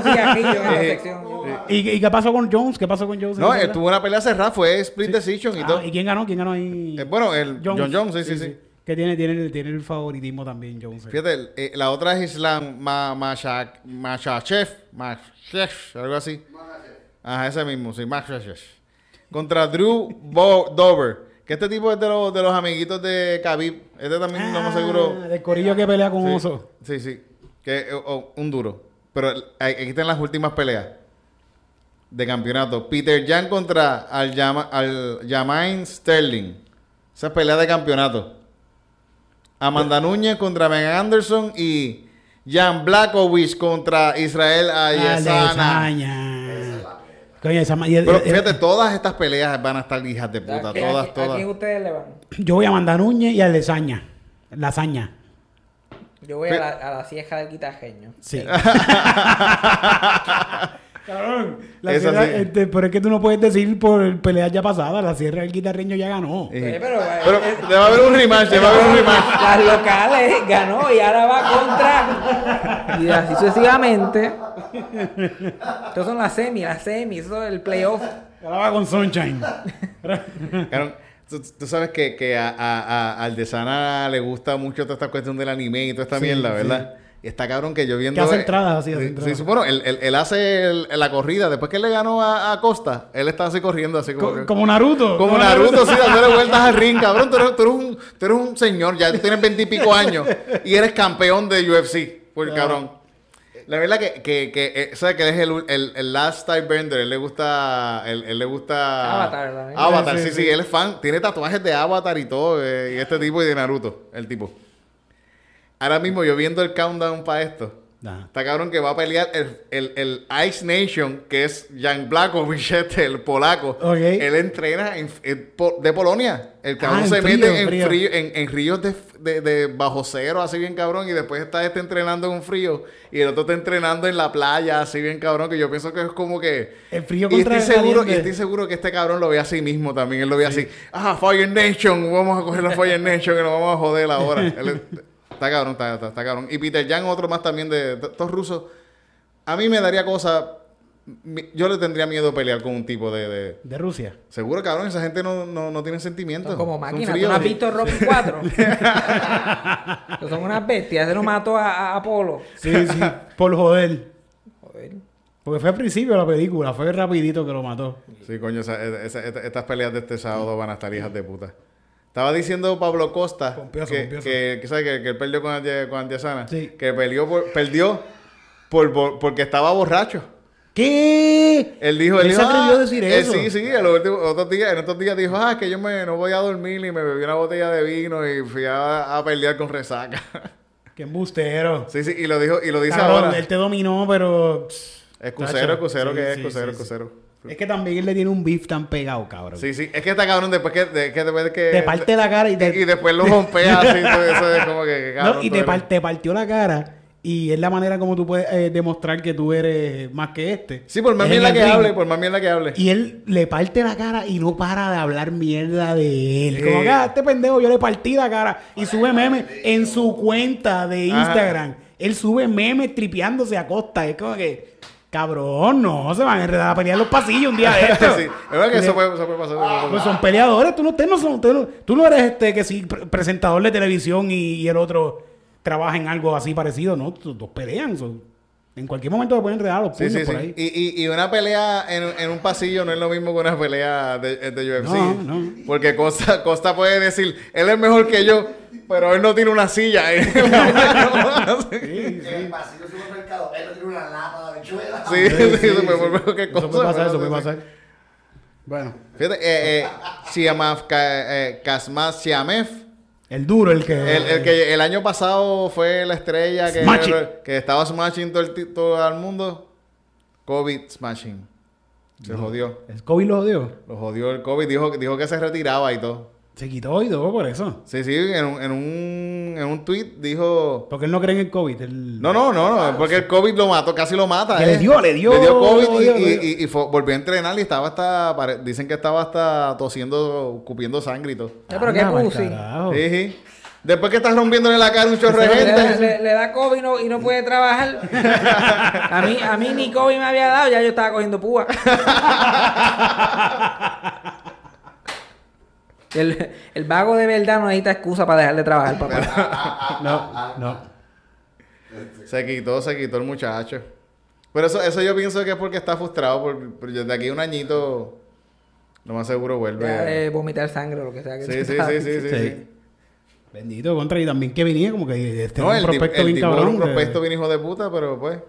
Sí. Yo- ¿Y, ¿Y qué pasó con Jones? ¿Qué pasó con Jones? No, ¿En esa él tuvo una pelea cerrada, fue split decision y pelea? todo. Ah, ¿Y quién ganó? ¿Quién ganó ahí? Eh, bueno, el John Jones, sí, sí, sí. Que tiene, tiene, tiene el favoritismo también, Jones. Fíjate, el- eh, la otra es Islam Ma- Mashak- Mashachev, Mashachev, algo así. Ajá, ese mismo, sí, Mashachev. Contra Drew Bo- Dover. Que este tipo es de los, de los amiguitos de Khabib. Este también, no seguro. Ah, Del corillo que pelea con Sí, Oso. Sí, sí. Que, eh, oh, un duro. Pero aquí están las últimas peleas de campeonato. Peter Jan contra al, Yama, al Jamain Sterling. Esa es pelea de campeonato. Amanda Núñez contra Megan Anderson y Jan Blakowicz contra Israel Ayesana. Coño, esa ma- y Pero fíjate, todas estas peleas van a estar hijas de ¿A puta. Todas, a quién todas. ustedes le van? yo voy a mandar Núñez y a Lesaña. Lasaña. Yo voy a la, a la cieja del guitajeño. Sí. Cabrón, la sierra, este, pero es que tú no puedes decir por peleas ya pasadas, la sierra del guitarreño ya ganó. Eh, pero, eh, Pero eh, debe haber un rematch, debe haber un rematch. las locales ganó y ahora va contra. Y así sucesivamente. Estas son las semis, las semis, eso es el playoff. Ahora va con Sunshine. Cabrón, tú, tú sabes que, que a, a, a Aldesana le gusta mucho toda esta cuestión del anime y toda esta Sí, mierda, sí. Y está cabrón que yo viendo... Que hace eh, entradas así, hace sí, entradas. sí, bueno, él, él- él hace el- la corrida. Después que él le ganó a, a Costa, él está así corriendo, así como... Co- que- como Naruto. Como Naruto, sí, dándole vueltas al ring, cabrón. Tú eres, tú eres un, tú eres un señor, ya tú tienes veintipico años y eres campeón de UFC, por el cabrón. La verdad que, que, que eh, ¿sabes que él es el, el, el last type bender? Él le gusta, él, él le gusta... Avatar también. Avatar, Sí, sí, sí, sí, sí. él es fan. Tiene tatuajes de Avatar y todo, eh, y este tipo y de Naruto, el tipo. Ahora mismo yo viendo el countdown para esto, Ajá. Está cabrón que va a pelear el, el, el Ice Nation, que es Jan Blachowicz, este, el polaco. Ok. Él entrena en- en de Polonia. El cabrón Ah, se frío, mete en, frío. frío, en, en ríos de, de- de bajo cero, así bien cabrón. Y después está este entrenando en un frío. Y el otro está entrenando en la playa, así bien cabrón. Que yo pienso que es como que... El frío y contra estoy el seguro Y estoy seguro que este cabrón lo ve así mismo también. Él lo ve así. Ah, Fire Nation. Vamos a coger la Fire Nation que nos vamos a joder ahora. Él está cabrón, está, está- está cabrón. Y Peter Jan, otro más también de, estos rusos. A mí me daría cosa. Yo le tendría miedo pelear con un tipo de. de- De Rusia. Seguro, cabrón, esa gente no, no, no tiene sentimientos. Son como Son máquinas. ¿Tú fríos. no has visto Rocky 4? Estos son unas bestias. Ese no mató a, a Apolo. Sí, sí. por joder. Joder. Porque fue al principio de la película, fue rapidito que lo mató. Sí, coño, esa- esa- esta- estas peleas de este sábado van a estar hijas de puta. Estaba diciendo Pablo Costa que, que, que, ¿sabe? que, que él perdió con, con Andiasana. Sí. Que perdió, por, perdió por, por- porque estaba borracho. ¿Qué? Él dijo, él, Él se dijo, atrevió ah, a decir eh, eso. sí, sí, últimos- otros días, en estos días dijo, ah, que yo me, no voy a dormir y me bebí una botella de vino y fui a, a pelear con resaca. Qué embustero. sí, sí, y lo dijo, y lo dice Cabrón, ahora. él te dominó, pero... Es cusero, Tacho, es cusero, sí, que es sí, cusero, sí, sí. cusero. Es que también él le tiene un beef tan pegado, cabrón. Sí, sí, es que está cabrón después que, de, que después de que... Te parte la cara y te... y después lo rompea así, eso es como que, que No, y te, par- te partió la cara y es la manera como tú puedes eh, demostrar que tú eres más que este. Sí, por más Es mierda en que ring. hable, por más mierda que hable. Y él le parte la cara y no para de hablar mierda de él. Sí. Como que, ah, este pendejo, yo le partí la cara. Y sube memes en su cuenta de Ajá. Instagram. Él sube memes tripeándose a costa. Es como que, cabrón, no, se van a enredar a pelear en los pasillos un día de esto. sí, es verdad que eso puede, eso puede pasar. Pues son peleadores, tú no, no son, no- tú no eres este que sí, pre- presentador de televisión y, y el otro trabaja en algo así parecido, ¿no? Los dos pelean, son- en cualquier momento se pueden enredar los Sí, puños sí, por sí. ahí. Y, y, y una pelea en, en un pasillo no es lo mismo que una pelea de, de UFC. No, no. Porque Costa, Costa puede decir, él es mejor que yo, pero él no tiene una silla. ¿eh? En el pasillo supermercado, él no tiene una lata. sí, sí, sí, eso puede mejor que Eso Costa. puede pasar, eso puede pasar. Bueno, Fíjate, eh, eh, Siamav Ka- eh, Kazmaz Siamev, el duro, el que... el, el que el año pasado fue la estrella que, estaba smashing todo el, todo el mundo. COVID smashing. Se jodió. El COVID lo odió. Lo jodió el COVID. Dijo, dijo que se retiraba y todo. Se quitó y todo por eso. Sí, sí, en un, en un, en un tweet dijo... Porque él no cree en el COVID. él- No, no, no, no, porque el COVID lo mató, casi lo mata. Que eh. le dio, le dio, Le dio COVID le y, dio, le y- dio. y- y fue- volvió a entrenar y estaba hasta... pare- Dicen que estaba hasta tosiendo, cupiendo sangre y todo. Eh, pero qué pussy. Sí, sí. Después que estás rompiéndole la cara a un chorro de Le, da- gente. le- le da COVID y no, y no puede trabajar. A mí, a mí ni COVID me había dado, ya yo estaba cogiendo púa. El, el vago de verdad no necesita excusa para dejar de trabajar, papá. No, no. Se quitó, se quitó el muchacho. Pero eso, eso yo pienso que es porque está frustrado. Por, por- de aquí a un añito, lo más seguro vuelve. De vomitar sangre o lo que sea que Sí, sí, sí, sí, sí, Sí. sí. Bendito contra y también que venía como que este No, el, prospecto el bien tipo cabrón. un prospecto bien hijo de puta, pero pues...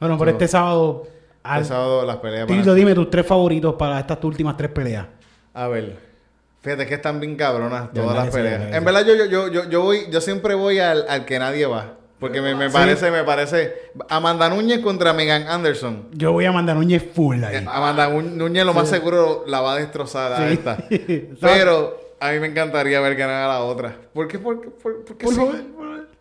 Bueno, pero este sábado, al- el sábado las peleas Tito, dime tus tres favoritos para estas últimas tres peleas. A ver, fíjate que están bien cabronas todas las peleas. en verdad yo, yo, yo, yo, yo voy, yo siempre voy al, al que nadie va. Porque me, me Sí. parece, me parece. Amanda Núñez contra Megan Anderson. Yo voy a mandar Núñez full ahí. Amanda Nú- Núñez lo más seguro la va a destrozar a Sí. esta. Pero a mí me encantaría ver ganar a la otra. ¿Por qué? Por, porque Por sí. favor.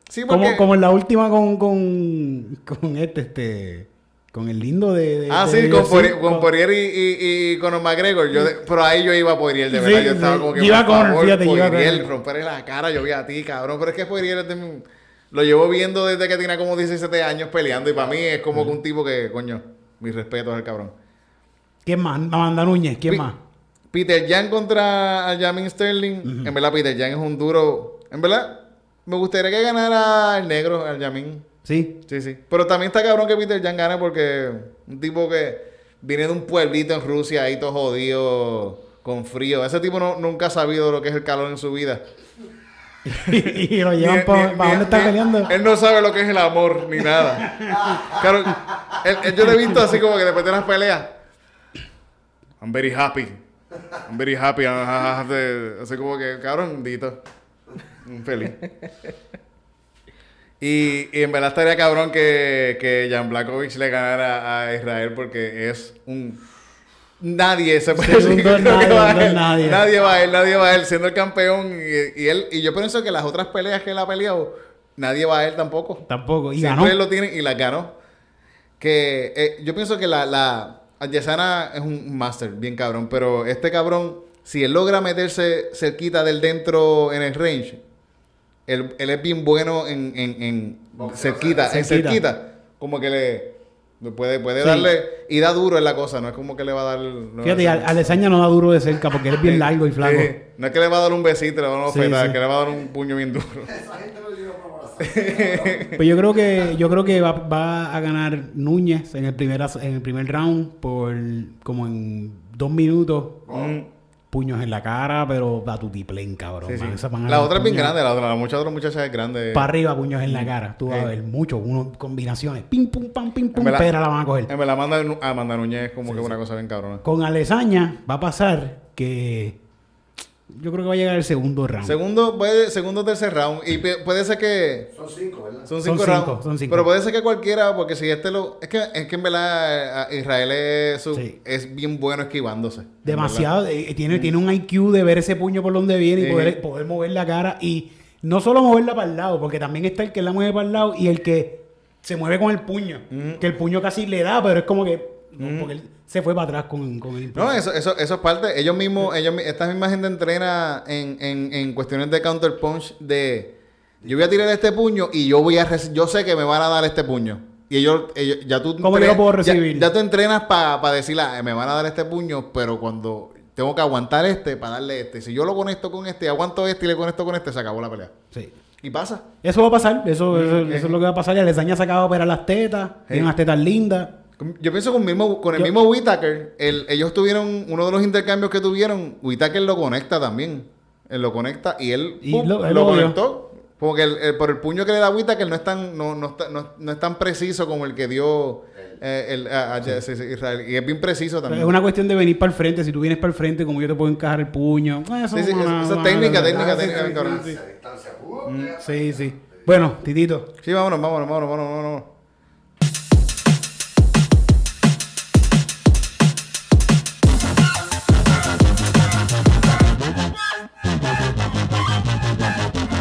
Sí, porque... Como, como en la última con, con, con este, este, Con el lindo de. de- Ah, de sí, con, UFC, Poirier- con Poirier y, y, y Conor McGregor. Yo de- pero ahí yo iba a Poirier, de Sí, verdad. yo estaba sí. como que, iba por a Conor, favor, fíjate, iba Poirier, Conor. romperle la cara, yo vi a ti, cabrón. Pero es que Poirier mi- Lo llevo viendo desde que tenía como 17 años peleando. Y para mí es como que un tipo que, coño, mis respetos al cabrón. ¿Quién más? Amanda Núñez, ¿quién más? Peter Jan contra Aljamin Sterling. En verdad, Peter Jan es un duro. En verdad, me gustaría que ganara el negro, Aljamin. Sí. Sí, sí. Pero también está cabrón que Peter Jan gane porque un tipo que viene de un pueblito en Rusia ahí todo jodido, con frío. Ese tipo no- nunca ha sabido lo que es el calor en su vida. y lo llevan para dónde está peleando. Él no sabe lo que es el amor ni nada. Claro, él- él- yo lo he visto así como que después de las peleas. I'm very happy. I'm very happy. I have to-" Así como que, cabrón, dito. Feliz. Y, y en verdad estaría cabrón que, que Jan Blakovic le ganara a Israel porque es un... Nadie se puede decir que que nadie, va él. nadie. Nadie va a él, nadie va a él siendo el campeón. Y, y él, y yo pienso que las otras peleas que él ha peleado, nadie va a él tampoco. Tampoco. Y Siempre ganó. él lo tiene y las ganó. Que eh, yo pienso que la, la Adesanya es un máster, bien cabrón. Pero este cabrón, si él logra meterse cerquita del dentro en el range, él, él es bien bueno en, en, en cerquita, en cerquita. cerquita. Como que le, puede, puede Sí. darle y da duro en la cosa, no es como que le va a dar. no Fíjate, a Alesaña no da duro de cerca porque él es bien largo y flaco. Sí. No es que le va a dar un besito, le va a dar una Sí, que le va a dar un puño bien duro. Esa gente para abrazar. Pues yo creo que yo creo que va, va a ganar Núñez en el primer en el primer round por como en dos minutos. Puños en la cara, pero a tu tiplén, cabrón. Sí, sí. man. La otra es bien grande, la otra, la mucha otra muchacha es grande. Para arriba, puños en la cara. Tú vas Sí. a ver mucho, uno, combinaciones. Pim, pum, pam, pim, pum, verdad- pero la van a coger. Verdad, Amanda, Nu- Amanda Núñez como que una cosa bien cabrona. Con Alesaña va a pasar que yo creo que va a llegar el segundo round. Segundo, puede, segundo, tercer round. Y puede ser que. Son cinco, ¿verdad? Son Son cinco cinco, rounds. son cinco. Pero puede ser que cualquiera, porque si este lo. Es que, es que en verdad eh, Israel es, su- Sí. es bien bueno esquivándose. Demasiado. eh, tiene, tiene un IQ de ver ese puño por donde viene Sí. y poder, poder mover la cara. Y no solo moverla para el lado, porque también está el que la mueve para el lado y el que se mueve con el puño. Que el puño casi le da, pero es como que. no, porque él se fue para atrás con, con el impulso. No, eso, eso, eso es parte. Ellos mismos, ellos, esta misma gente entrena en, en, en cuestiones de counter punch de yo voy a tirar este puño y yo voy a yo sé que me van a dar este puño. Y ellos, ellos ya tú ¿Cómo yo puedo ya- recibir? Ya, tú entrenas para decirle, "Ah, me van a dar este puño, pero cuando tengo que aguantar este para darle este. Si yo lo conecto con este, aguanto este y le conecto con este, se acabó la pelea. Sí. Y pasa. Eso va a pasar, eso, eso, eso es lo que va a pasar. Y Alesaña se acaba de operar las tetas, tiene unas tetas lindas. Yo pienso con, mismo, con el Yo- mismo Whitaker, el, ellos tuvieron uno de los intercambios que tuvieron, Whitaker lo conecta también. Él lo conecta y él, Y ¡pum! lo- él conectó. Porque el, el- por el puño que le da Whitaker no es tan, no, no, está- no- no es tan preciso como el que dio eh, el, a- a- sí, sí, Israel. Y es bien preciso también. Es una cuestión de venir para el frente. Si tú vienes para el frente, como yo te puedo encajar el puño. Eh, Eso Sí, sí, es una- esa una- técnica, una- técnica, sí, técnica, sí, Sí, sí. Bueno, Titito. Sí, vámonos, vámonos, vámonos, vámonos, vámonos.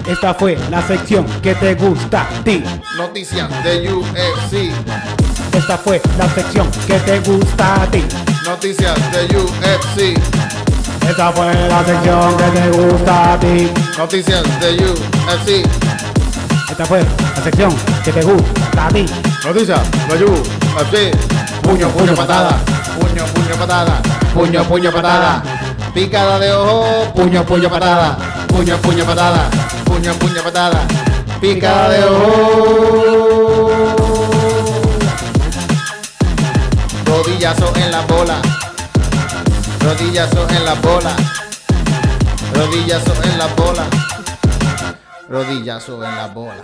Esta fue la sección que te gusta a ti. Noticias de UFC. Esta fue la sección que te gusta a ti. Noticias de UFC. Esta fue la sección que te gusta a ti. Noticias de UFC. Esta fue la sección que te gusta a ti. Noticias de UFC. Puño, puño, patada. Puño, puño, patada. Puño, puño, patada. Picada de ojo. Puño, puño, patada. Puño, puño, patada. Puño, puño, patada. Picada de ojo. Rodillazo en la bola. Rodillazo en la bola. Rodillazo en la bola. Rodillazo en la bola.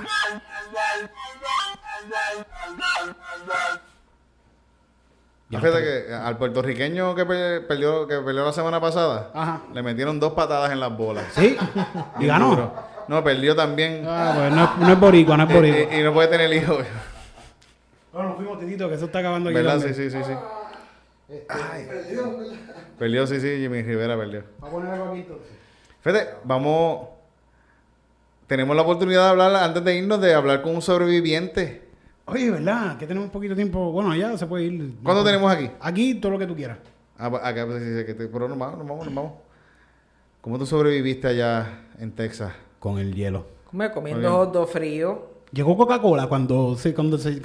Fíjate que al puertorriqueño que pe- perdió, que peleó la semana pasada, Ajá. le metieron dos patadas en las bolas. ¿Sí? Y Bien ganó. duro. No, perdió también. Ah, pues no, es- no es boricua, no es Eh, boricua. eh, y no puede tener hijos. Bueno, nos fuimos, Titito, que eso está acabando aquí. ¿Verdad? también. Sí, sí, sí, sí. Perdió, sí, sí, Jimmy Rivera perdió. Vamos a poner algo aquí entonces. Fíjate, vamos. Tenemos la oportunidad de hablar, antes de irnos, de hablar con un sobreviviente Oye, ¿verdad? Que tenemos un poquito de tiempo. Bueno, ya se puede ir. ¿Cuánto tenemos aquí? Aquí todo lo que tú quieras. Ah, pa- acá pues, dice que te- pero nos vamos, nos vamos, nos vamos. ¿Cómo tú sobreviviste allá en Texas? Con el hielo. Comiendo hot dog frío. Llegó Coca-Cola cuando se, cuando se,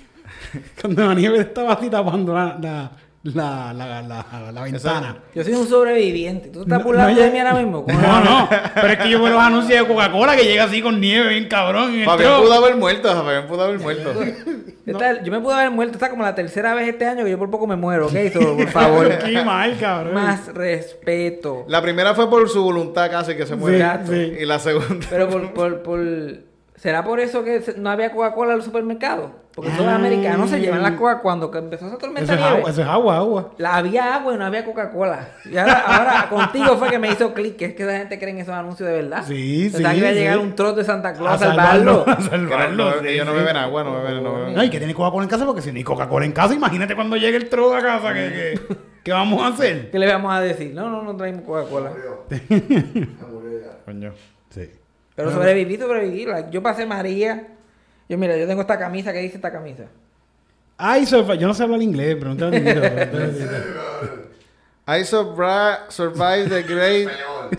cuando la nieve estaba así tapando la, la, la, la, la, la ventana. Yo soy un sobreviviente. ¿Tú estás No, burlando no, de ya- mí ahora mismo? No, no, pero es que yo veo los anuncios de Coca-Cola que llega así con nieve bien cabrón. en el Fabián pudo haber muerto, Fabián pudo haber muerto. Esta- Yo me pude haber muerto. Esta es como la tercera vez este año que yo por poco me muero, ¿ok? So, por favor. Qué mal, cabrón. Más respeto. La primera fue por su voluntad casi que se muere. Exacto. sí. Y la segunda. Pero por, por, por... ¿Será por eso que no había Coca-Cola en los supermercados? Porque todos los Ah. americanos se llevan la Coca cuando que empezó esa Eso tormenta es, nieve. agua, eso es agua, agua. La había agua y no había Coca-Cola. Y ahora, ahora contigo fue que me hizo clic, que es que esa gente cree en esos anuncios de verdad. Sí, Pensaba sí, que iba a llegar sí. un trote de Santa Claus A a salvarlo. salvarlo. A Que no- salvarlo. no- sí, ellos no sí. beben agua, no beben, no beben. No, y que tiene Coca-Cola en casa porque si no hay Coca-Cola en casa, imagínate cuando llegue el truck a casa, ¿qué, qué, qué vamos a hacer? ¿Qué le vamos a decir? No, no, no traemos Coca-Cola. Coño. Sí. Pero sobreviví, sobreviví. La- Yo pasé María. Yo, mira, yo tengo esta camisa. ¿Qué dice esta camisa? Ay, yo no sé hablar inglés, pregúntale a Tito, pregúntale a Tito. I survived the great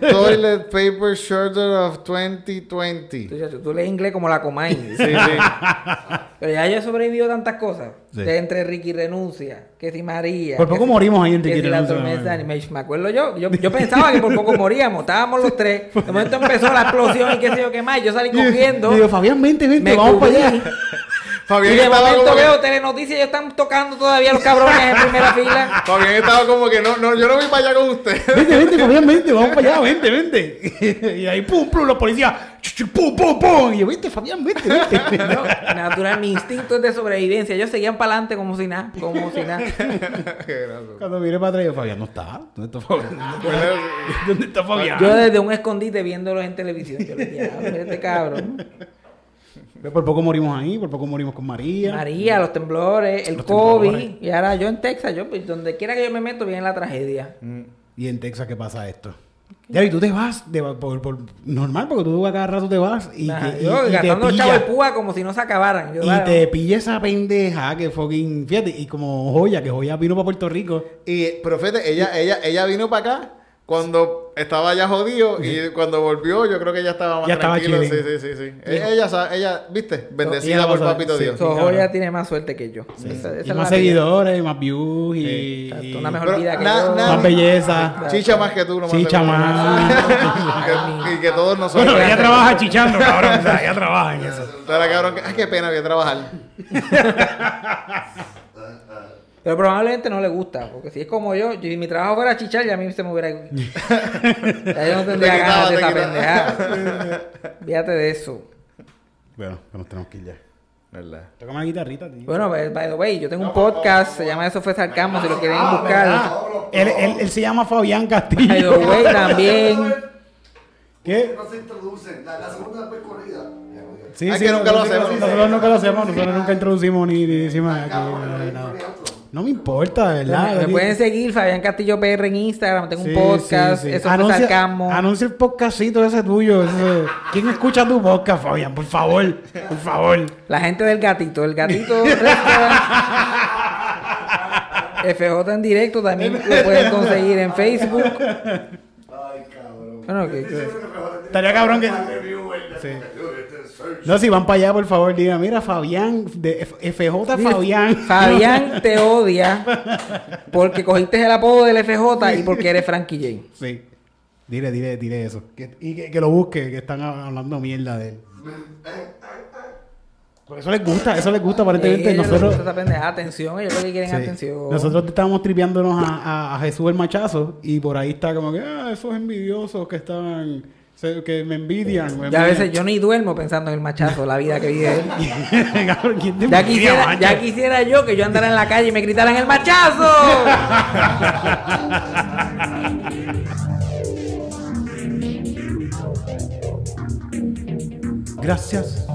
toilet paper shortage of 2020. Tú, tú, lees inglés como la Comay. Sí, sí. Pero ya yo he sobrevivido a tantas cosas. Sí. De entre Ricky renuncia, que si María. Por poco si- morimos ahí en que Ricky si la renuncia, tormenta no, me, me acuerdo yo, yo. Yo pensaba que por poco moríamos. Estábamos los tres. De momento empezó la explosión y qué sé yo qué más. Yo salí cogiendo. Digo, Fabián, vente, vente, me vamos para cubrí. Y Fabián de estaba momento como que- veo telenoticias y ellos están tocando todavía los cabrones en primera fila. Fabián estaba como que no, no, yo no voy para allá con usted. Vente, vente, Fabián, vente, vamos para allá, vente, vente. Y ahí, pum, pum, los policías, pum, pum, pum. Y yo, vente, Fabián, vente, vente. No, natural, mi instinto es de sobrevivencia. Ellos seguían para adelante como si nada, como si nada. Cuando mire para atrás, yo, Fabián, no está. ¿Dónde está Fabián? ¿Dónde está Fabián? Yo desde un escondite viéndolos en televisión. Yo les dije, "Ah, mira este cabrón. Por poco morimos ahí, por poco morimos con María. María, los temblores, el Los COVID. temblores. Y ahora yo en Texas, yo pues, donde quiera que yo me meto, viene la tragedia. Y en Texas, ¿qué pasa esto? Ya, y tú te vas, de, por, por- normal, porque tú a cada rato te vas y, te, y- yo y te gastando pilla- chavo de púa como si no se acabaran. Yo, y claro, te pilla esa pendeja que fucking, fíjate, y como Joya, que Joya vino para Puerto Rico. Y, pero fíjate, ella, ella, ella vino para acá cuando estaba ya jodido y cuando volvió yo creo que ya estaba más Ya estaba tranquilo. Sí, chilling. sí, sí, sí. Ella, ella, ella, viste, bendecida ella por papito sí, Dios. sí. So. Joya tiene más suerte que yo. Esa- esa Y más seguidores, más views y, Una mejor Pero vida que na- yo. na- más belleza. Chicha más que tú, no Chicha más. Que- y que todos nosotros. Bueno, ella trabaja chichando, cabrón. O sea, ella trabaja en eso. Ahora, cabrón, que- ay, qué pena, voy a trabajar. Pero probablemente no le gusta, porque si es como yo, yo- si mi trabajo fuera chichar, ya a mí se me hubiera. ya yo no tendría Te ganas de te esa pendejada. Fíjate de eso. Bueno, nos tenemos que ir ya. ¿Verdad? Toca una guitarrita, tío. Bueno, by by the way, yo tengo un podcast, se llama Eso fue Sarcasmo, si lo quieren buscar. Él, él, él se llama Fabián Castillo. By the way, también. ¿Qué? No se introducen. La, la segunda vez corrida. Sí, Ay, que nunca lo hacemos. Nosotros nunca lo hacemos, nosotros nunca introducimos ni, ni decimos nada. No me importa, de ¿verdad? Me, me pueden seguir, Fabián Castillo PR en Instagram, tengo un podcast, sí, sí. Eso fue Anuncia- Sarcasmo. Anuncia el podcastito ese tuyo. ese- ¿Quién escucha tu podcast, Fabián? Por favor, por favor. La gente del gatito, el gatito. FJ en directo también lo pueden conseguir en Facebook. Ay, cabrón. Bueno, Estaría cabrón que... Sí. No, si van para allá, por favor, digan, mira, Fabián, de F- FJ Fabián. Fabián te odia porque cogiste el apodo del FJ y porque eres Frankie J. Sí. Dile, dile, dile eso. Que- y que, que lo busque, que están hablando mierda de él. Porque eso les gusta, eso les gusta aparentemente. Ellos les nosotros, gusta. Atención, ellos lo que quieren sí. atención. nosotros estábamos tripeándonos a, a- a Jesús el machazo y por ahí está como que, ah, esos envidiosos que están, que me envidian. me Ya a veces envidian". yo ni duermo pensando en el machazo, la vida que vive él. Cabrón, ¿quién te Ya envidia, quisiera, macho? ya quisiera yo que yo andara en la calle y me gritaran el machazo. Gracias.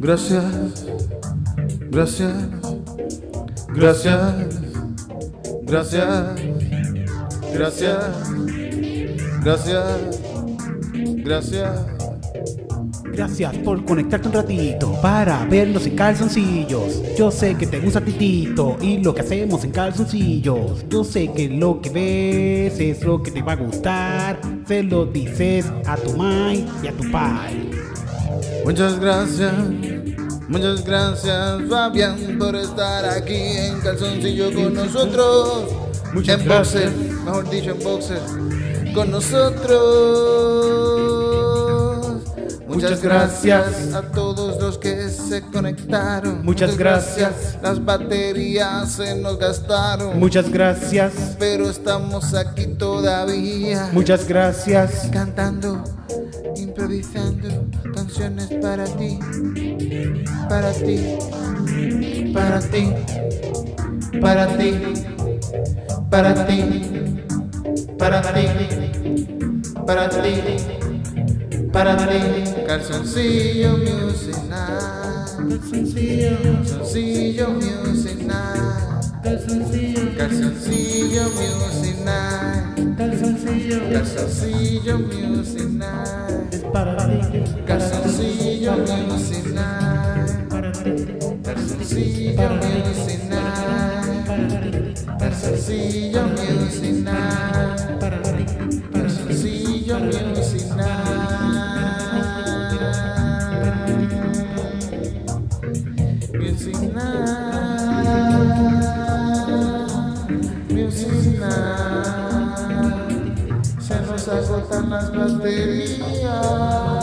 Gracias. Gracias. Gracias. Gracias. Gracias. Gracias. Gracias. Gracias por conectarte un ratito para vernos en calzoncillos. Yo sé que te gusta Titito y lo que hacemos en calzoncillos. Yo sé que lo que ves es lo que te va a gustar. Se lo dices a tu mai y a tu pai. Muchas gracias, muchas gracias Fabián por estar aquí en calzoncillo con nosotros. Muchas en gracias. boxer, mejor dicho en boxer, con nosotros. Muchas, gracias. a todos los que se conectaron. Muchas gracias. Las baterías se nos gastaron. Muchas gracias. pero estamos aquí todavía. Muchas gracias. cantando, improvisando canciones para ti, para ti, para ti, para ti, para ti, para ti, para ti, para ti. Calzoncillo Music Night, calzoncillo Music Night, calzoncillo Music Night. Calzoncillo Music Night. Calzoncillo Night. Calzoncillo Night. Calzoncillo Music Night. Calzoncillo Music Night. Agotan las baterías.